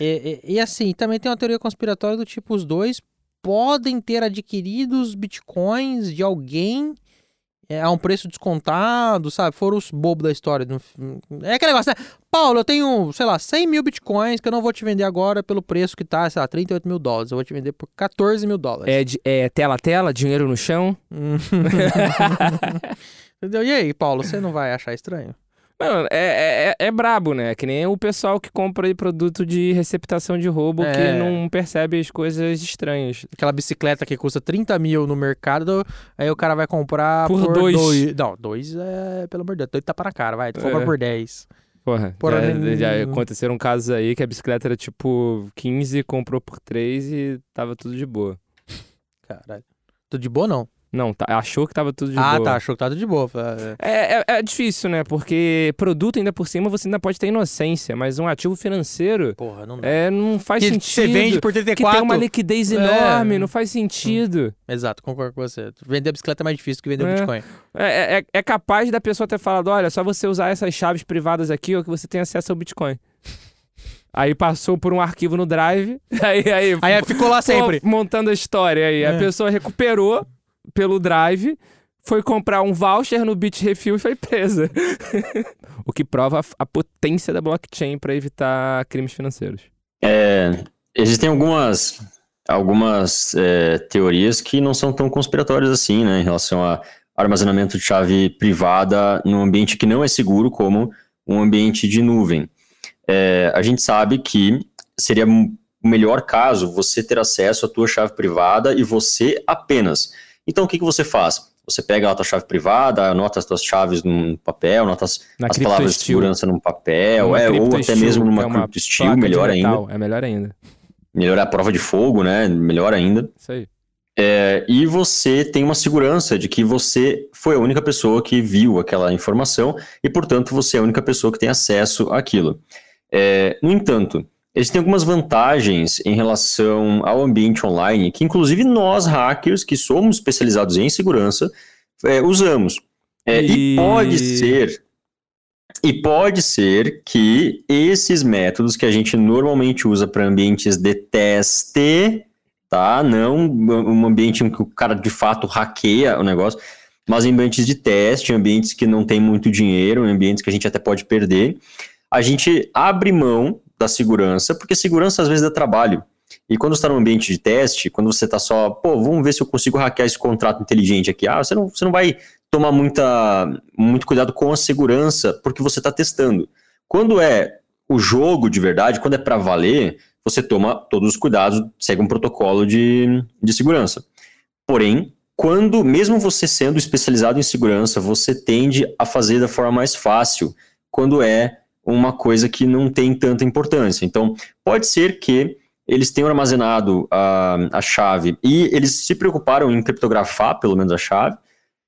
Speaker 2: e, e- e assim, também tem uma teoria conspiratória do tipo: os dois podem ter adquirido os bitcoins de alguém é, a um preço descontado, sabe? Foram os bobos da história. É aquele negócio, né? Paulo, eu tenho, sei lá, 100 mil bitcoins que eu não vou te vender agora pelo preço que tá, sei lá, 38 mil dólares. Eu vou te vender por 14 mil dólares.
Speaker 4: É, é tela a tela, dinheiro no chão.
Speaker 2: Entendeu? E aí, Paulo, você não vai achar estranho?
Speaker 4: Mano, é, é, é, é brabo, né? Que nem o pessoal que compra aí produto de receptação de roubo
Speaker 2: É.
Speaker 4: que não percebe as coisas estranhas.
Speaker 2: Aquela bicicleta que custa 30 mil no mercado, aí o cara vai comprar
Speaker 4: Por
Speaker 2: por,
Speaker 4: dois.
Speaker 2: Não, dois é, pelo amor de Deus, dois tapa na cara, vai. Tu
Speaker 4: É.
Speaker 2: compra por 10.
Speaker 4: Porra,
Speaker 2: Porra,
Speaker 4: já,
Speaker 2: nem-
Speaker 4: já aconteceram casos aí que a bicicleta era tipo 15, comprou por 3 e tava tudo de boa.
Speaker 2: Caralho. Tudo de boa, não?
Speaker 4: Não, tá- achou que tava tudo de
Speaker 2: ah,
Speaker 4: boa.
Speaker 2: tá, achou que tá tudo de boa. É,
Speaker 4: É, é, é difícil, né? Porque produto ainda por cima você ainda pode ter inocência, mas um ativo financeiro
Speaker 2: Porra, não
Speaker 4: é, não faz
Speaker 2: que
Speaker 4: sentido.
Speaker 2: você vende por
Speaker 4: que
Speaker 2: 34.
Speaker 4: tem uma liquidez
Speaker 2: É.
Speaker 4: enorme, não faz sentido.
Speaker 2: Exato, concordo com você. Vender bicicleta é mais difícil que vender
Speaker 4: É.
Speaker 2: Bitcoin.
Speaker 4: É, é- é capaz da pessoa ter falado: olha, só você usar essas chaves privadas aqui, ó, que você tem acesso ao Bitcoin. Aí passou por um arquivo no Drive, aí, aí,
Speaker 2: Aí ficou lá sempre.
Speaker 4: Montando a história aí. A
Speaker 2: É.
Speaker 4: pessoa recuperou pelo Drive, foi comprar um voucher no Bitrefill e foi presa. o que prova a, potência da blockchain para evitar crimes financeiros.
Speaker 3: É, existem algumas, algumas é, teorias que não são tão conspiratórias assim, né, em relação a armazenamento de chave privada num ambiente que não é seguro, como um ambiente de nuvem. É, a gente sabe que seria o melhor caso você ter acesso à tua chave privada e você apenas. Então, o que, que você faz? Você pega a tua chave privada, anota as tuas chaves num papel, anota as, as palavras de segurança num papel, é, ou até mesmo numa
Speaker 4: é de
Speaker 3: melhor ainda.
Speaker 4: É melhor ainda.
Speaker 3: melhorar a prova de fogo, né? Melhor ainda.
Speaker 4: Isso aí.
Speaker 3: É, e você tem uma segurança de que você foi a única pessoa que viu aquela informação e, portanto, você é a única pessoa que tem acesso àquilo. É, no entanto, existem algumas vantagens em relação ao ambiente online que, inclusive, nós hackers que somos especializados em segurança é, usamos. É, e...
Speaker 4: E-
Speaker 3: pode ser e pode ser que esses métodos que a gente normalmente usa para ambientes de teste, tá? Não um ambiente em que o cara de fato hackeia o negócio, mas em ambientes de teste, ambientes que não tem muito dinheiro, em ambientes que a gente até pode perder, a gente abre mão da segurança, porque segurança às vezes dá trabalho. E quando você está num ambiente de teste, quando você está só, pô, vamos ver se eu consigo hackear esse contrato inteligente aqui. Ah, você não, você não vai tomar muita, muito cuidado com a segurança, porque você está testando. Quando é o jogo de verdade, quando é para valer, você toma todos os cuidados, segue um protocolo de, de segurança. Porém, quando, mesmo você sendo especializado em segurança, você tende a fazer da forma mais fácil, quando é uma coisa que não tem tanta importância. Então, pode ser que eles tenham armazenado a, a chave e eles se preocuparam em criptografar, pelo menos a chave,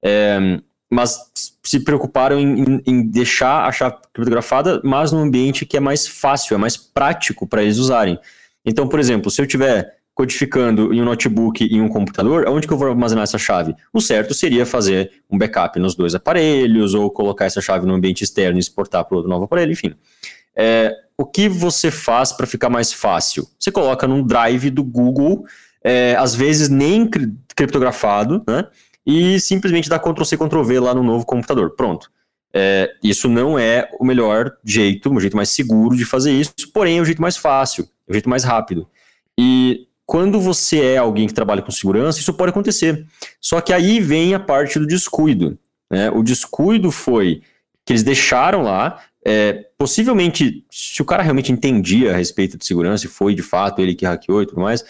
Speaker 3: é, mas se preocuparam em, em, em, deixar a chave criptografada, mas num ambiente que é mais fácil, é mais prático para eles usarem. Então, por exemplo, se eu tiver codificando em um notebook e em um computador, onde que eu vou armazenar essa chave? O certo seria fazer um backup nos dois aparelhos, ou colocar essa chave no ambiente externo e exportar para outro novo aparelho, enfim. É, o que você faz para ficar mais fácil? Você coloca num drive do Google, é, às vezes nem criptografado, né? E simplesmente dar Ctrl C, Ctrl V lá no novo computador. Pronto. É, isso não é o melhor jeito, o jeito mais seguro de fazer isso, porém é o jeito mais fácil, é o jeito mais rápido. E quando você é alguém que trabalha com segurança, isso pode acontecer. Só que aí vem a parte do descuido. Né? O descuido foi que eles deixaram lá, é, possivelmente, se o cara realmente entendia a respeito de segurança e foi de fato ele que hackeou e tudo mais,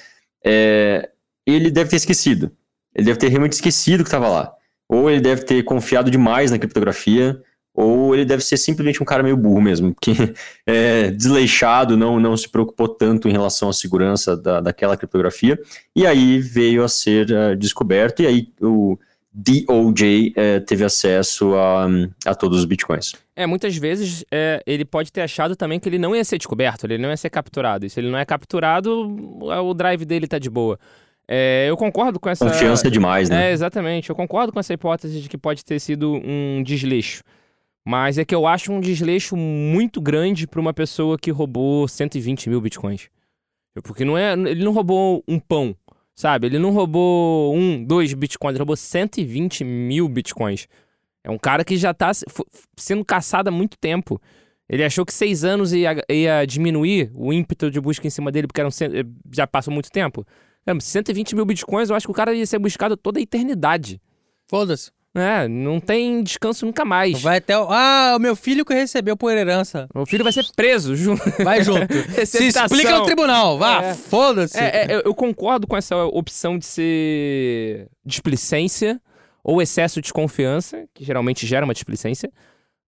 Speaker 3: é, ele deve ter esquecido. Ele deve ter realmente esquecido que estava lá. Ou ele deve ter confiado demais na criptografia, ou ele deve ser simplesmente um cara meio burro mesmo, que é desleixado, não, não se preocupou tanto em relação à segurança da, daquela criptografia, e aí veio a ser uh, descoberto, e aí o DOJ eh, teve acesso a, a todos os bitcoins.
Speaker 4: É, muitas vezes é, ele pode ter achado também que ele não ia ser descoberto, ele não ia ser capturado, e se ele não é capturado, o drive dele tá de boa. É, eu concordo com essa.
Speaker 3: Confiança demais, né?
Speaker 4: É, exatamente. Eu concordo com essa hipótese de que pode ter sido um desleixo. Mas é que eu acho um desleixo muito grande para uma pessoa que roubou 120 mil bitcoins. Porque não é, ele não roubou um pão, sabe? Ele não roubou um, dois bitcoins, ele roubou 120 mil bitcoins. É um cara que já está sendo caçado há muito tempo. Ele achou que seis anos ia, ia diminuir o ímpeto de busca em cima dele, porque eram, já passou muito tempo. 120 mil bitcoins, eu acho que o cara ia ser buscado toda a eternidade.
Speaker 2: Foda-se.
Speaker 4: É, não tem descanso nunca mais.
Speaker 2: Vai até. O... Ah, o meu filho que recebeu por herança.
Speaker 4: O filho vai ser preso junto.
Speaker 2: Vai junto. Se explica no tribunal. Vá, é. foda-se.
Speaker 4: É, é, eu concordo com essa opção de ser displicência ou excesso de confiança, que geralmente gera uma displicência.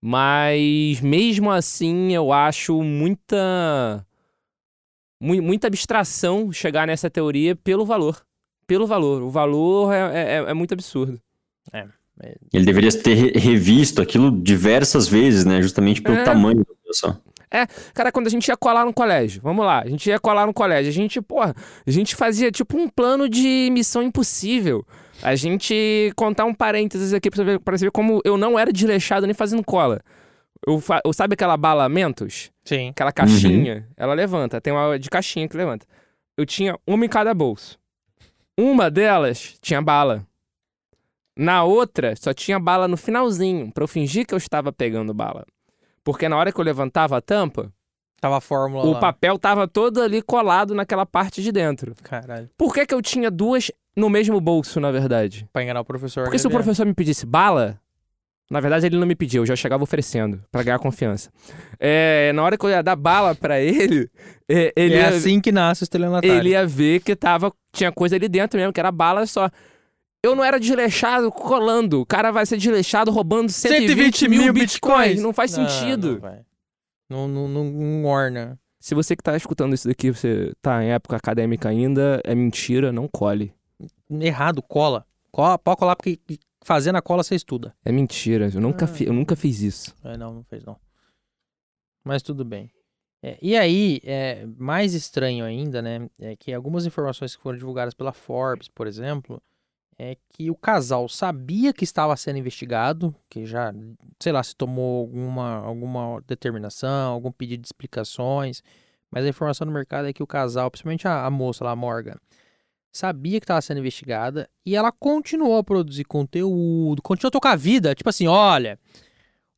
Speaker 4: Mas mesmo assim, eu acho muita. muita abstração chegar nessa teoria pelo valor. Pelo valor. O valor é, é, é muito absurdo.
Speaker 2: É.
Speaker 3: Ele deveria ter revisto aquilo diversas vezes, né? Justamente pelo é. tamanho da situação.
Speaker 4: É, cara, quando a gente ia colar no colégio, vamos lá, a gente ia colar no colégio, a gente, porra, a gente fazia tipo um plano de missão impossível. A gente contar um parênteses aqui pra você ver, pra você ver como eu não era desleixado nem fazendo cola. Eu, eu, sabe aquela bala Mentos?
Speaker 2: Sim.
Speaker 4: Aquela caixinha, uhum. ela levanta, tem uma de caixinha que levanta. Eu tinha uma em cada bolso. Uma delas tinha bala. Na outra, só tinha bala no finalzinho, para eu fingir que eu estava pegando bala. Porque na hora que eu levantava a tampa,
Speaker 2: Tava a fórmula
Speaker 4: o
Speaker 2: lá.
Speaker 4: papel tava todo ali colado naquela parte de dentro.
Speaker 2: Caralho.
Speaker 4: Por que, que eu tinha duas no mesmo bolso, na verdade?
Speaker 2: Pra enganar o professor.
Speaker 4: Porque se o professor me pedisse bala, na verdade ele não me pediu, eu já chegava oferecendo, para ganhar confiança. É, na hora que eu ia dar bala para ele, é, ele
Speaker 2: é
Speaker 4: ia,
Speaker 2: assim que nasce o estelionatário.
Speaker 4: Ele ia ver que tava, tinha coisa ali dentro mesmo, que era bala só. Eu não era desleixado colando. O cara vai ser desleixado roubando 120, 120 mil, mil bitcoins. bitcoins. Não faz não, sentido.
Speaker 2: Não, não, não, não orna.
Speaker 4: Se você que tá escutando isso daqui, você tá em época acadêmica ainda, é mentira, não cole.
Speaker 2: Errado, cola. cola pode colar porque fazendo a cola você estuda.
Speaker 4: É mentira, eu nunca, ah. fi, eu nunca fiz isso.
Speaker 2: É, não, não fez não. Mas tudo bem. É, e aí, é, mais estranho ainda, né, é que algumas informações que foram divulgadas pela Forbes, por exemplo, é que o casal sabia que estava sendo investigado, que já, sei lá, se tomou alguma, alguma determinação, algum pedido de explicações, mas a informação no mercado é que o casal, principalmente a, a moça lá, a Morgan, sabia que estava sendo investigada e ela continuou a produzir conteúdo, continuou a tocar a vida, tipo assim, olha,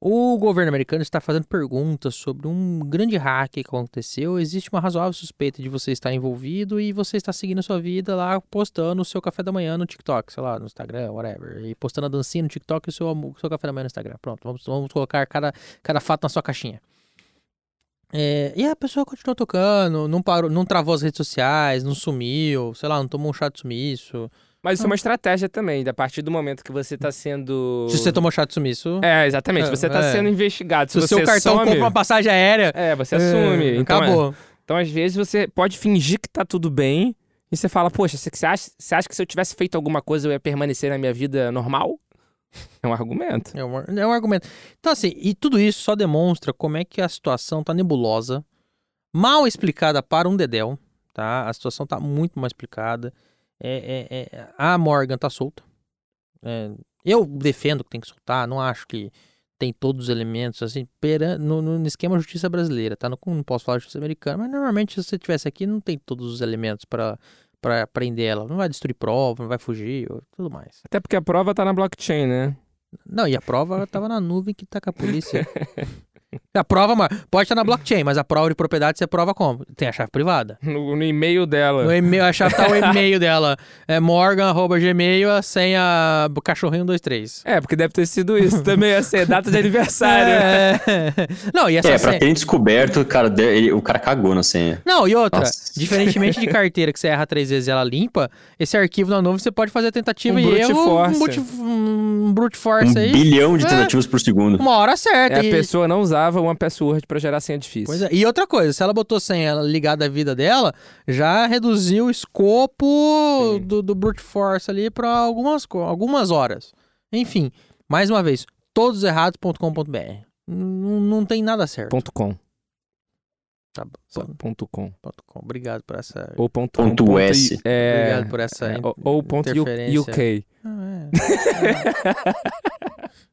Speaker 2: o governo americano está fazendo perguntas sobre um grande hack que aconteceu. Existe uma razoável suspeita de você estar envolvido e você está seguindo a sua vida lá, postando o seu café da manhã no TikTok, sei lá, no Instagram, whatever. E postando a dancinha no TikTok e o seu, o seu café da manhã no Instagram. Pronto, vamos, vamos colocar cada, cada fato na sua caixinha. É, e a pessoa continuou tocando, não parou, não travou as redes sociais, não sumiu, sei lá, não tomou um chá de sumiço.
Speaker 4: Mas isso é uma estratégia também, a partir do momento que você está sendo.
Speaker 2: Se você tomou chá de sumiço.
Speaker 4: É, exatamente. Você está é. sendo investigado. Se,
Speaker 2: Se o seu cartão some... compra uma passagem aérea.
Speaker 4: É, você assume. É, então,
Speaker 2: acabou.
Speaker 4: É. Então, às vezes, você pode fingir que tá tudo bem. E você fala, poxa, você acha, você acha que se eu tivesse feito alguma coisa eu ia permanecer na minha vida normal? É um argumento.
Speaker 2: É um, é um argumento. Então, assim, e tudo isso só demonstra como é que a situação tá nebulosa, mal explicada para um dedéu, tá? A situação tá muito mal explicada. É, é, é, a Morgan tá solta. É, eu defendo que tem que soltar, não acho que tem todos os elementos, assim, pera, no, no esquema justiça brasileira, tá? Não, não posso falar justiça americana, mas normalmente se você tivesse aqui, não tem todos os elementos para pra prender ela. Não vai destruir prova, não vai fugir, ou tudo mais.
Speaker 4: Até porque a prova tá na blockchain, né?
Speaker 2: Não, e a prova tava na nuvem que tá com a polícia. A prova, mas pode estar na blockchain, mas a prova de propriedade você prova como? Tem a chave privada.
Speaker 4: No, no e-mail dela.
Speaker 2: No e-mail, a chave tá o e-mail dela. É morgan.gmail, a senha cachorrinho 123.
Speaker 4: É, porque deve ter sido isso também, assim, é data de aniversário.
Speaker 2: É. Não, e essa
Speaker 3: É, pra terem descoberto, cara, ele- o cara cagou na senha.
Speaker 2: Não, e outra,
Speaker 3: Nossa.
Speaker 2: diferentemente de carteira que você erra três vezes e ela limpa, esse arquivo na nuvem você pode fazer a tentativa
Speaker 4: Um
Speaker 2: e
Speaker 4: brute
Speaker 2: erro,
Speaker 4: force.
Speaker 2: um brute, um brute force
Speaker 3: Um
Speaker 2: aí,
Speaker 3: bilhão de
Speaker 2: É.
Speaker 3: tentativas por segundo.
Speaker 2: uma hora certa.
Speaker 4: É, a
Speaker 2: e...
Speaker 4: pessoa não usava uma password pra gerar senha difícil.
Speaker 2: Pois é. E outra coisa, se ela botou senha ligada à vida dela, já reduziu o escopo do, do brute force ali pra algumas, algumas horas. Enfim, mais uma vez, todoserrados.com.br. Não, não tem nada certo.
Speaker 4: Ponto .com.
Speaker 2: Tá bom.
Speaker 4: Só ponto .com.
Speaker 2: Ponto com. Obrigado por essa.
Speaker 4: Ou ponto,
Speaker 3: Ponto
Speaker 4: com,
Speaker 3: S.
Speaker 4: I- É,
Speaker 2: Obrigado por essa
Speaker 4: é,
Speaker 2: in-
Speaker 4: ou- ponto. UK.
Speaker 2: Ah, É.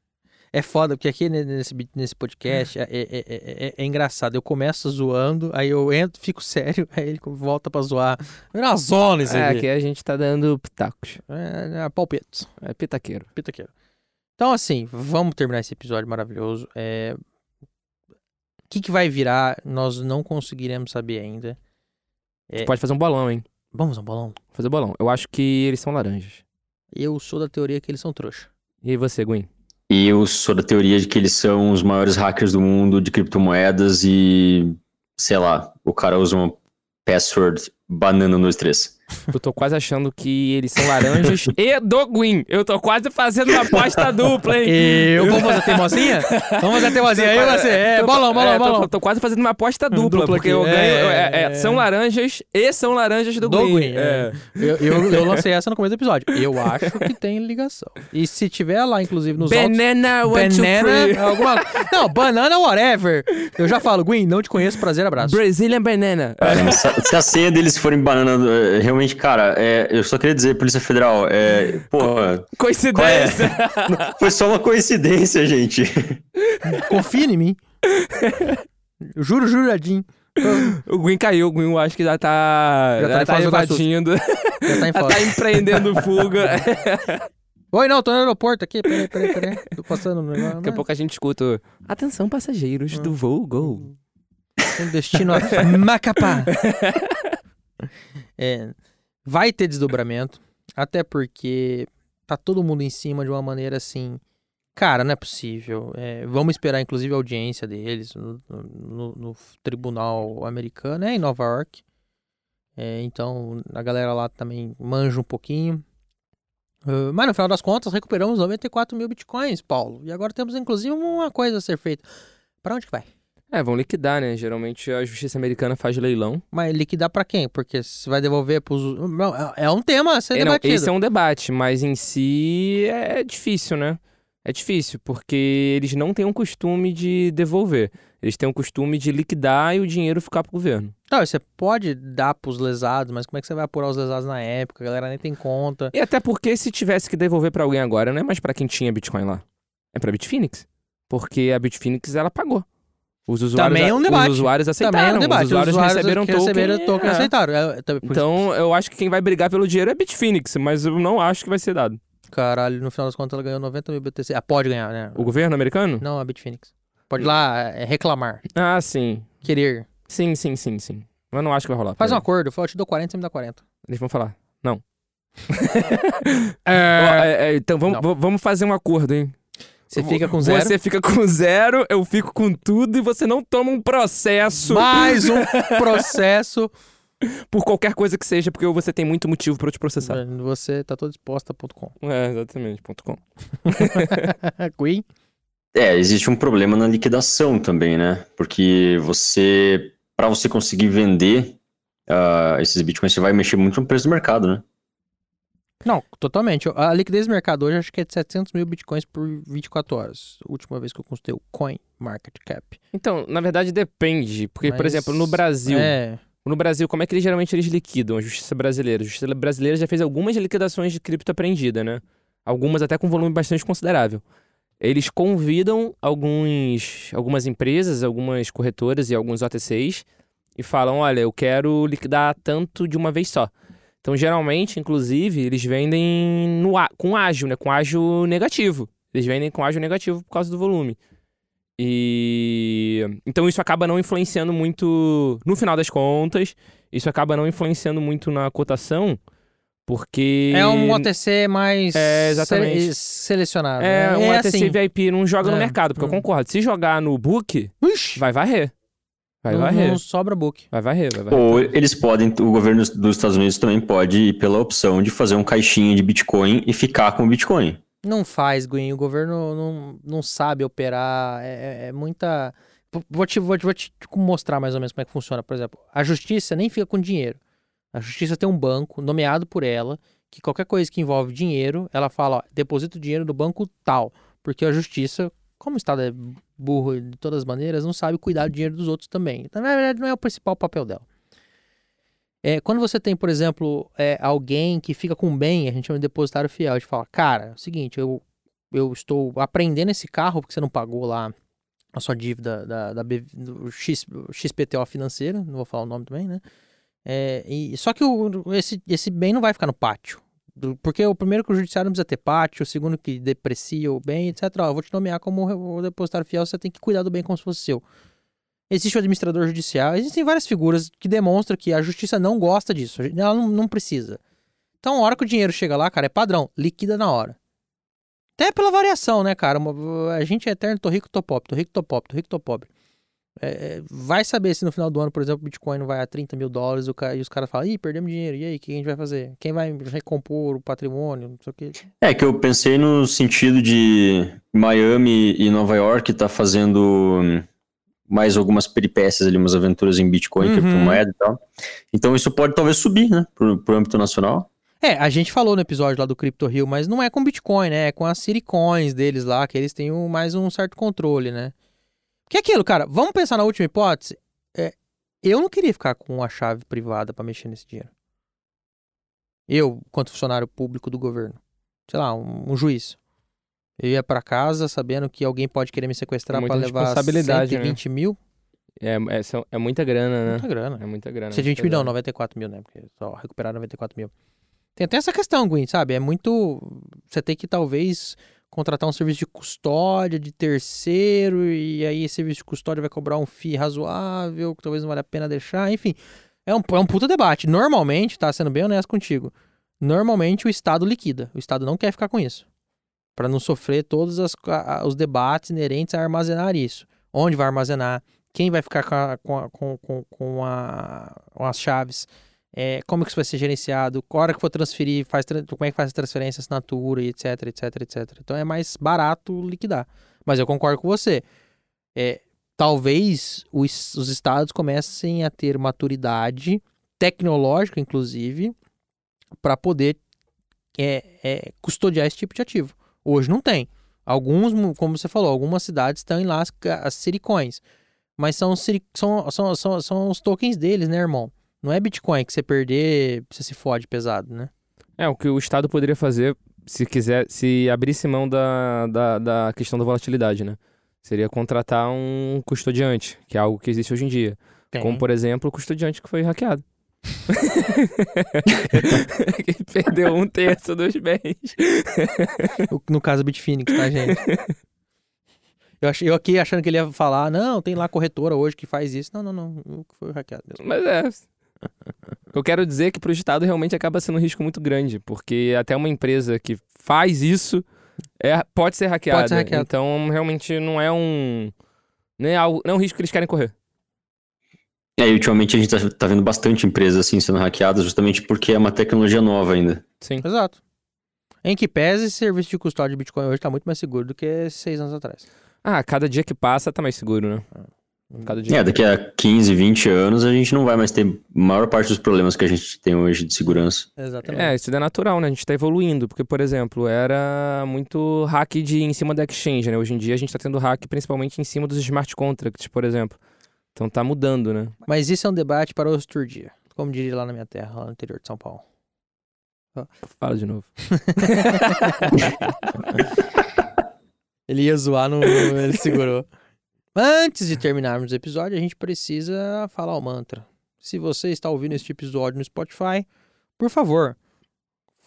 Speaker 2: É foda, porque aqui ne- nesse, nesse podcast é, é- é- é- é engraçado. Eu começo zoando, aí eu entro, fico sério, aí ele volta pra zoar. É uma zona isso
Speaker 4: É,
Speaker 2: aqui.
Speaker 4: aqui a gente tá dando pitacos.
Speaker 2: É, é palpitos.
Speaker 4: É pitaqueiro.
Speaker 2: Pitaqueiro. Então, assim, vamos terminar esse episódio maravilhoso. É... O que, que vai virar, nós não conseguiremos saber ainda. É.
Speaker 4: Pode fazer um bolão, hein?
Speaker 2: Vamos um bolão?
Speaker 4: Fazer bolão. Eu acho que eles são laranjas.
Speaker 2: Eu sou da teoria que eles são trouxa.
Speaker 4: E você, Gwen?
Speaker 3: E eu sou da teoria de que eles são os maiores hackers do mundo de criptomoedas e, sei lá, o cara usa uma password banana 123.
Speaker 4: Eu tô quase achando que eles são laranjas e do Gwen. Eu tô quase fazendo uma aposta dupla, hein?
Speaker 2: Eu vou fazer teimosinha? Vamos fazer teimosinha aí, você. É,
Speaker 4: Tô-
Speaker 2: bolão, bolão,
Speaker 4: é, tô-
Speaker 2: bolão.
Speaker 4: Tô, quase fazendo uma aposta dupla,
Speaker 2: Dupla
Speaker 4: porque
Speaker 2: aqui.
Speaker 4: eu ganho.
Speaker 2: É,
Speaker 4: é, é, são laranjas e são laranjas do,
Speaker 2: Do
Speaker 4: Gwen.
Speaker 2: Gwen, é. Eu, eu, eu lancei essa no começo do episódio. Eu acho que tem ligação. E se tiver lá, inclusive, nos autos...
Speaker 4: Banana, one, two,
Speaker 2: Banana,
Speaker 4: three.
Speaker 2: alguma... Não, banana, whatever. Eu já falo, Gwen, não te conheço, prazer, abraço.
Speaker 4: Brazilian banana.
Speaker 3: Se, a- se a deles forem banana, é, realmente, cara, é, eu só queria dizer, Polícia Federal, é, porra,
Speaker 4: Coincidência.
Speaker 3: foi só uma coincidência, gente.
Speaker 2: Confia em mim. Eu juro, juradinho.
Speaker 4: O Gwen caiu, o Gwen eu acho que já tá.
Speaker 2: Já tá
Speaker 4: Já
Speaker 2: em
Speaker 4: tá, evadindo.
Speaker 2: Já tá em
Speaker 4: Já tá empreendendo fuga.
Speaker 2: Oi, não, tô no aeroporto aqui. Peraí, peraí, peraí. Tô passando no negócio.
Speaker 4: Daqui a pouco a gente escuta. Atenção, passageiros
Speaker 2: Ah.
Speaker 4: do voo Gol.
Speaker 2: Com destino a Macapá. É, vai ter desdobramento, até porque tá todo mundo em cima de uma maneira assim. Cara, não é possível. É, vamos esperar, inclusive, a audiência deles no, no- no tribunal americano, é em Nova York. É, então, a galera lá também manja um pouquinho. Ah, mas no final das contas, recuperamos 94 mil bitcoins, Paulo. E agora temos, inclusive, uma coisa a ser feita. Pra onde que vai?
Speaker 4: É, vão liquidar, né? Geralmente a justiça americana faz leilão.
Speaker 2: Mas liquidar pra quem? Porque se vai devolver pros. Não, é- é um tema a ser
Speaker 4: É, não,
Speaker 2: debatido.
Speaker 4: esse é um debate, mas em si é difícil, né? É difícil, porque eles não têm um costume de devolver. Eles têm um costume de liquidar e o dinheiro ficar pro governo.
Speaker 2: Não, você pode dar pros lesados, mas como é que você vai apurar os lesados na época? A galera nem tem conta.
Speaker 4: E até porque se tivesse que devolver pra alguém agora, não é mais pra quem tinha Bitcoin lá. É pra Bitfinex. Porque a Bitfinex, ela pagou. Os usuários,
Speaker 2: Também é um debate.
Speaker 4: Os usuários aceitaram.
Speaker 2: Também é um debate.
Speaker 4: Os usuários, receberam
Speaker 2: que
Speaker 4: token.
Speaker 2: receberam token
Speaker 4: é.
Speaker 2: aceitaram. É, também-
Speaker 4: Então, eu acho que quem vai brigar pelo dinheiro é Bitfinex, mas eu não acho que vai ser dado.
Speaker 2: Caralho, no final das contas ela ganhou 90 mil BTC. Ah, pode ganhar, né?
Speaker 4: O governo americano?
Speaker 2: Não, a Bitfinex. Pode ir lá é, reclamar,
Speaker 4: Ah, sim.
Speaker 2: querer.
Speaker 4: Sim, sim, sim, sim. Mas não acho que vai rolar.
Speaker 2: Faz um acordo. Eu te dou 40, você me dá 40.
Speaker 4: Eles vão falar. Não.
Speaker 2: É,
Speaker 4: é, é, então vamos,
Speaker 2: Não.
Speaker 4: vamos fazer um acordo, hein?
Speaker 2: Você fica com zero.
Speaker 4: Você fica com zero, eu fico com tudo e você não toma um processo
Speaker 2: Mais um processo.
Speaker 4: por qualquer coisa que seja, porque você tem muito motivo pra eu te processar.
Speaker 2: Você tá todo disposta.com.
Speaker 4: É, exatamente. Ponto com.
Speaker 2: Queen.
Speaker 3: É, existe um problema na liquidação também, né? Porque você, para você conseguir vender ah, esses bitcoins, você vai mexer muito no preço do mercado, né?
Speaker 2: Não, totalmente. A liquidez do mercado hoje acho que é de 700 mil bitcoins por 24 horas. Última vez que eu consultei o Coin Market Cap.
Speaker 4: Então, na verdade, depende. Porque, por
Speaker 2: Mas-
Speaker 4: exemplo, no Brasil.
Speaker 2: É.
Speaker 4: No Brasil, como é que eles geralmente eles liquidam? A justiça brasileira. A justiça brasileira já fez algumas liquidações de cripto apreendida, né? Algumas até com volume bastante considerável. Eles convidam alguns, algumas empresas, algumas corretoras e alguns OTCs e falam: olha, eu quero liquidar tanto de uma vez só. Então, geralmente, inclusive, eles vendem no, com ágio, né? Com ágio negativo. Eles vendem com ágio negativo por causa do volume. E então isso acaba não influenciando muito no final das contas, isso acaba não influenciando muito na cotação, porque
Speaker 2: É um OTC mais
Speaker 4: É, exatamente.
Speaker 2: sele- selecionado.
Speaker 4: é
Speaker 2: né?
Speaker 4: um ATC
Speaker 2: assim.
Speaker 4: VIP não joga no
Speaker 2: É,
Speaker 4: mercado, porque eu
Speaker 2: hum.
Speaker 4: concordo. Se jogar no book,
Speaker 2: Ixi,
Speaker 4: vai varrer. Vai
Speaker 2: não,
Speaker 4: varrer.
Speaker 2: não sobra book.
Speaker 4: Vai varrer, vai varrer.
Speaker 3: Ou eles podem, o governo dos Estados Unidos também pode ir pela opção de fazer um caixinha de Bitcoin e ficar com o Bitcoin.
Speaker 2: Não faz, Gwen. O governo não, não sabe operar. É, é- é muita. Vou- te, vou, te, vou te mostrar mais ou menos como é que funciona. Por exemplo, a justiça nem fica com dinheiro. A justiça tem um banco nomeado por ela, que qualquer coisa que envolve dinheiro, ela fala, ó, deposita o dinheiro no banco tal. Porque a justiça, como o Estado é burro de todas as maneiras, não sabe cuidar do dinheiro dos outros também. Então, na verdade, não é o principal papel dela. É, quando você tem, por exemplo, é, alguém que fica com bem, a gente chama de depositário fiel, a gente fala, cara, é o seguinte, eu, eu estou apreendendo esse carro porque você não pagou lá a sua dívida da, da B- do X, XPTO financeira, não vou falar o nome também, né? É, e, só que o, esse, esse bem não vai ficar no pátio. Porque o primeiro que o judiciário não precisa ter pátio, o segundo que deprecia o bem, etc. Ó, eu vou te nomear como o depositário fiel, você tem que cuidar do bem como se fosse seu. Existe o administrador judicial, existem várias figuras que demonstram que a justiça não gosta disso, ela não, não precisa. Então, a hora que o dinheiro chega lá, cara, é padrão, liquida na hora. Até pela variação, né, cara? A gente é eterno, tô rico, tô pobre, tô rico, tô pobre, tô rico, tô pobre. É, é, vai saber se no final do ano, por exemplo, o Bitcoin não vai a 30 mil dólares e os caras falam, ih, perdemos dinheiro, e aí, o que a gente vai fazer? Quem vai recompor o patrimônio? Não sei o quê.
Speaker 3: É que eu pensei no sentido de Miami e Nova York tá fazendo hum, mais algumas peripécias ali, umas aventuras em Bitcoin,
Speaker 2: Uhum.
Speaker 3: criptomoeda e tal. Então isso pode talvez subir, né, pro, pro âmbito nacional.
Speaker 2: É, a gente falou no episódio lá do Crypto Rio, mas não é com Bitcoin, né? É com as Citicoins deles lá, que eles têm um- mais um certo controle, né? Que é aquilo, cara, vamos pensar na última hipótese. É, eu não queria ficar com a chave privada pra mexer nesse dinheiro. Eu, quanto funcionário público do governo. Sei lá, um, um juiz. Eu ia pra casa sabendo que alguém pode querer me sequestrar
Speaker 4: É
Speaker 2: pra
Speaker 4: muita
Speaker 2: levar
Speaker 4: responsabilidade, né?
Speaker 2: 120 mil.
Speaker 4: É, é, são- é muita grana, né?
Speaker 2: Muita grana.
Speaker 4: É muita grana.
Speaker 2: 120
Speaker 4: muita
Speaker 2: mil, não,
Speaker 4: grana.
Speaker 2: 94 mil, né? Porque só recuperar 94 mil. Tem até essa questão, Gwen, sabe? É muito. Você tem que talvez contratar um serviço de custódia de terceiro, e aí esse serviço de custódia vai cobrar um FII razoável, que talvez não valha a pena deixar, enfim. É um, é um puta debate. Normalmente, tá sendo bem honesto contigo. Normalmente o Estado liquida. O Estado não quer ficar com isso. Pra não sofrer todos as- os debates inerentes a armazenar isso. Onde vai armazenar? Quem vai ficar com, a- com, a- com, com, com as chaves? É, como que isso vai ser gerenciado? A hora que for transferir, faz, como é que faz a transferência, assinatura, etc, etc, etc. Então é mais barato liquidar. Mas eu concordo com você. É, talvez os, os estados comecem a ter maturidade tecnológica, inclusive, para poder é, é, custodiar esse tipo de ativo. Hoje não tem. Alguns, como você falou, algumas cidades têm lá as, as. Mas são, são, são, são, são os tokens deles, né, irmão? Não é Bitcoin que você perder, você se fode pesado, né?
Speaker 4: É, o que o Estado poderia fazer, se quiser, se abrisse mão da, da, da questão da volatilidade, né? Seria contratar um custodiante, que é algo que existe hoje em dia.
Speaker 2: Tem.
Speaker 4: Como, por exemplo, o custodiante que foi hackeado. que perdeu um terço dos bens.
Speaker 2: No caso Bitfinex, tá, gente? Eu, achei, eu aqui achando que ele ia falar, não, tem lá corretora hoje que faz isso. Não, não, não. Foi hackeado mesmo.
Speaker 4: Mas é. Eu quero dizer é que para o Estado realmente acaba sendo um risco muito grande, porque até uma empresa que faz isso é, pode ser hackeada.
Speaker 2: Pode ser hackeada.
Speaker 4: Então, realmente não é um. Não é, algo, não é um risco que eles querem correr.
Speaker 3: É, e ultimamente a gente tá, tá vendo bastante empresas assim sendo hackeadas justamente porque é uma tecnologia nova ainda.
Speaker 4: Sim.
Speaker 2: Exato. Em que pese, esse serviço de custódia de Bitcoin hoje tá muito mais seguro do que seis anos atrás.
Speaker 4: Ah, cada dia que passa tá mais seguro, né? Dia.
Speaker 3: É, daqui a 15, 20 anos a gente não vai mais ter a maior parte dos problemas que a gente tem hoje de segurança.
Speaker 2: Exatamente.
Speaker 4: É, isso é natural, né? A gente tá evoluindo, porque, por exemplo, era muito hack de em cima da exchange, né? Hoje em dia a gente tá tendo hack principalmente em cima dos smart contracts, por exemplo. Então tá mudando, né?
Speaker 2: Mas isso é um debate para outro dia. Como diria lá na minha terra, lá no interior de São Paulo.
Speaker 4: Fala de novo.
Speaker 2: Ele ia zoar, no... ele segurou. Antes de terminarmos o episódio, a gente precisa falar o mantra. Se você está ouvindo este episódio no Spotify, por favor,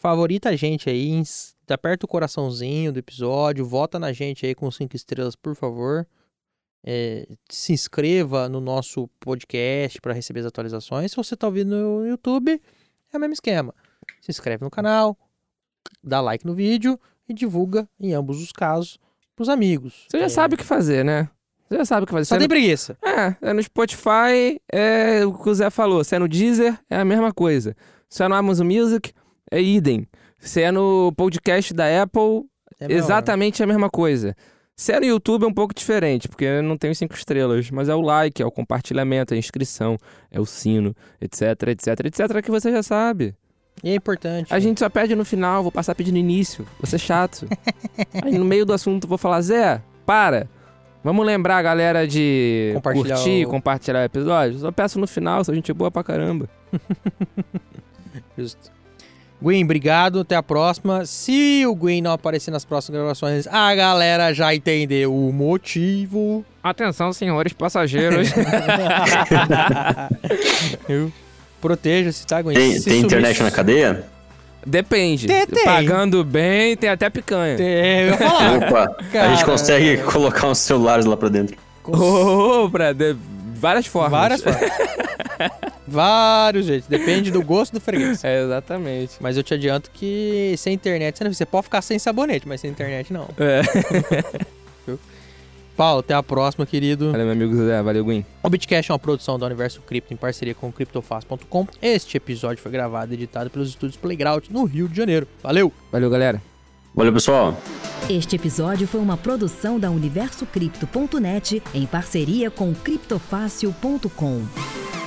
Speaker 2: favorita a gente aí, aperta o coraçãozinho do episódio, vota na gente aí com cinco estrelas, por favor. É, se inscreva no nosso podcast para receber as atualizações. Se você tá ouvindo no YouTube, é o mesmo esquema. Se inscreve no canal, dá like no vídeo e divulga em ambos os casos pros amigos.
Speaker 4: Você já
Speaker 2: É,
Speaker 4: sabe o que fazer, né? Você já sabe o que fazer.
Speaker 2: Só
Speaker 4: Você
Speaker 2: tem preguiça.
Speaker 4: É, é no Spotify, é o que o Zé falou. Se é no Deezer, é a mesma coisa. Se é no Amazon Music, é idem. Se é no podcast da Apple,
Speaker 2: É
Speaker 4: exatamente a mesma coisa. Se é no YouTube, é um pouco diferente, porque não tem cinco estrelas. Mas é o like, é o compartilhamento, é a inscrição, é o sino, etc, etc, etc, que você já sabe.
Speaker 2: E é importante.
Speaker 4: A gente só pede no final, vou passar a pedir no início. Vou ser chato. Aí no meio do assunto vou falar, Zé, para. Vamos lembrar a galera de
Speaker 2: Compartilhar
Speaker 4: curtir,
Speaker 2: o-
Speaker 4: compartilhar o episódio? Só peço no final, sou gente boa pra caramba.
Speaker 2: Justo. Gwen, obrigado. Até a próxima. Se o Gwen não aparecer nas próximas gravações, a galera já entendeu o motivo.
Speaker 4: Atenção, senhores passageiros.
Speaker 2: Eu- Proteja-se, tá, Gwen?
Speaker 3: Tem,
Speaker 2: Se
Speaker 3: tem internet na cadeia?
Speaker 4: Depende.
Speaker 2: Tem, tem.
Speaker 4: Pagando bem, tem até picanha.
Speaker 2: É, eu ia falar.
Speaker 3: Opa, a
Speaker 2: Cara.
Speaker 3: gente consegue colocar uns celulares lá pra dentro.
Speaker 4: Oh, pra de- várias formas.
Speaker 2: Várias formas. Vários jeitos. Depende do gosto do freguês.
Speaker 4: É, exatamente.
Speaker 2: Mas eu te adianto que sem internet, você não- você pode ficar sem sabonete, mas sem internet não.
Speaker 4: É.
Speaker 2: Paulo, até a próxima, querido.
Speaker 4: Valeu, meu amigo Zé. Valeu, Gwen.
Speaker 2: O Bitcast é uma produção da Universo Cripto em parceria com o CryptoFast.com. Este episódio foi gravado e editado pelos estúdios Playground no Rio de Janeiro. Valeu!
Speaker 4: Valeu, galera.
Speaker 3: Valeu, pessoal.
Speaker 1: Este episódio foi uma produção da UniversoCripto.net em parceria com CryptoFácil.com.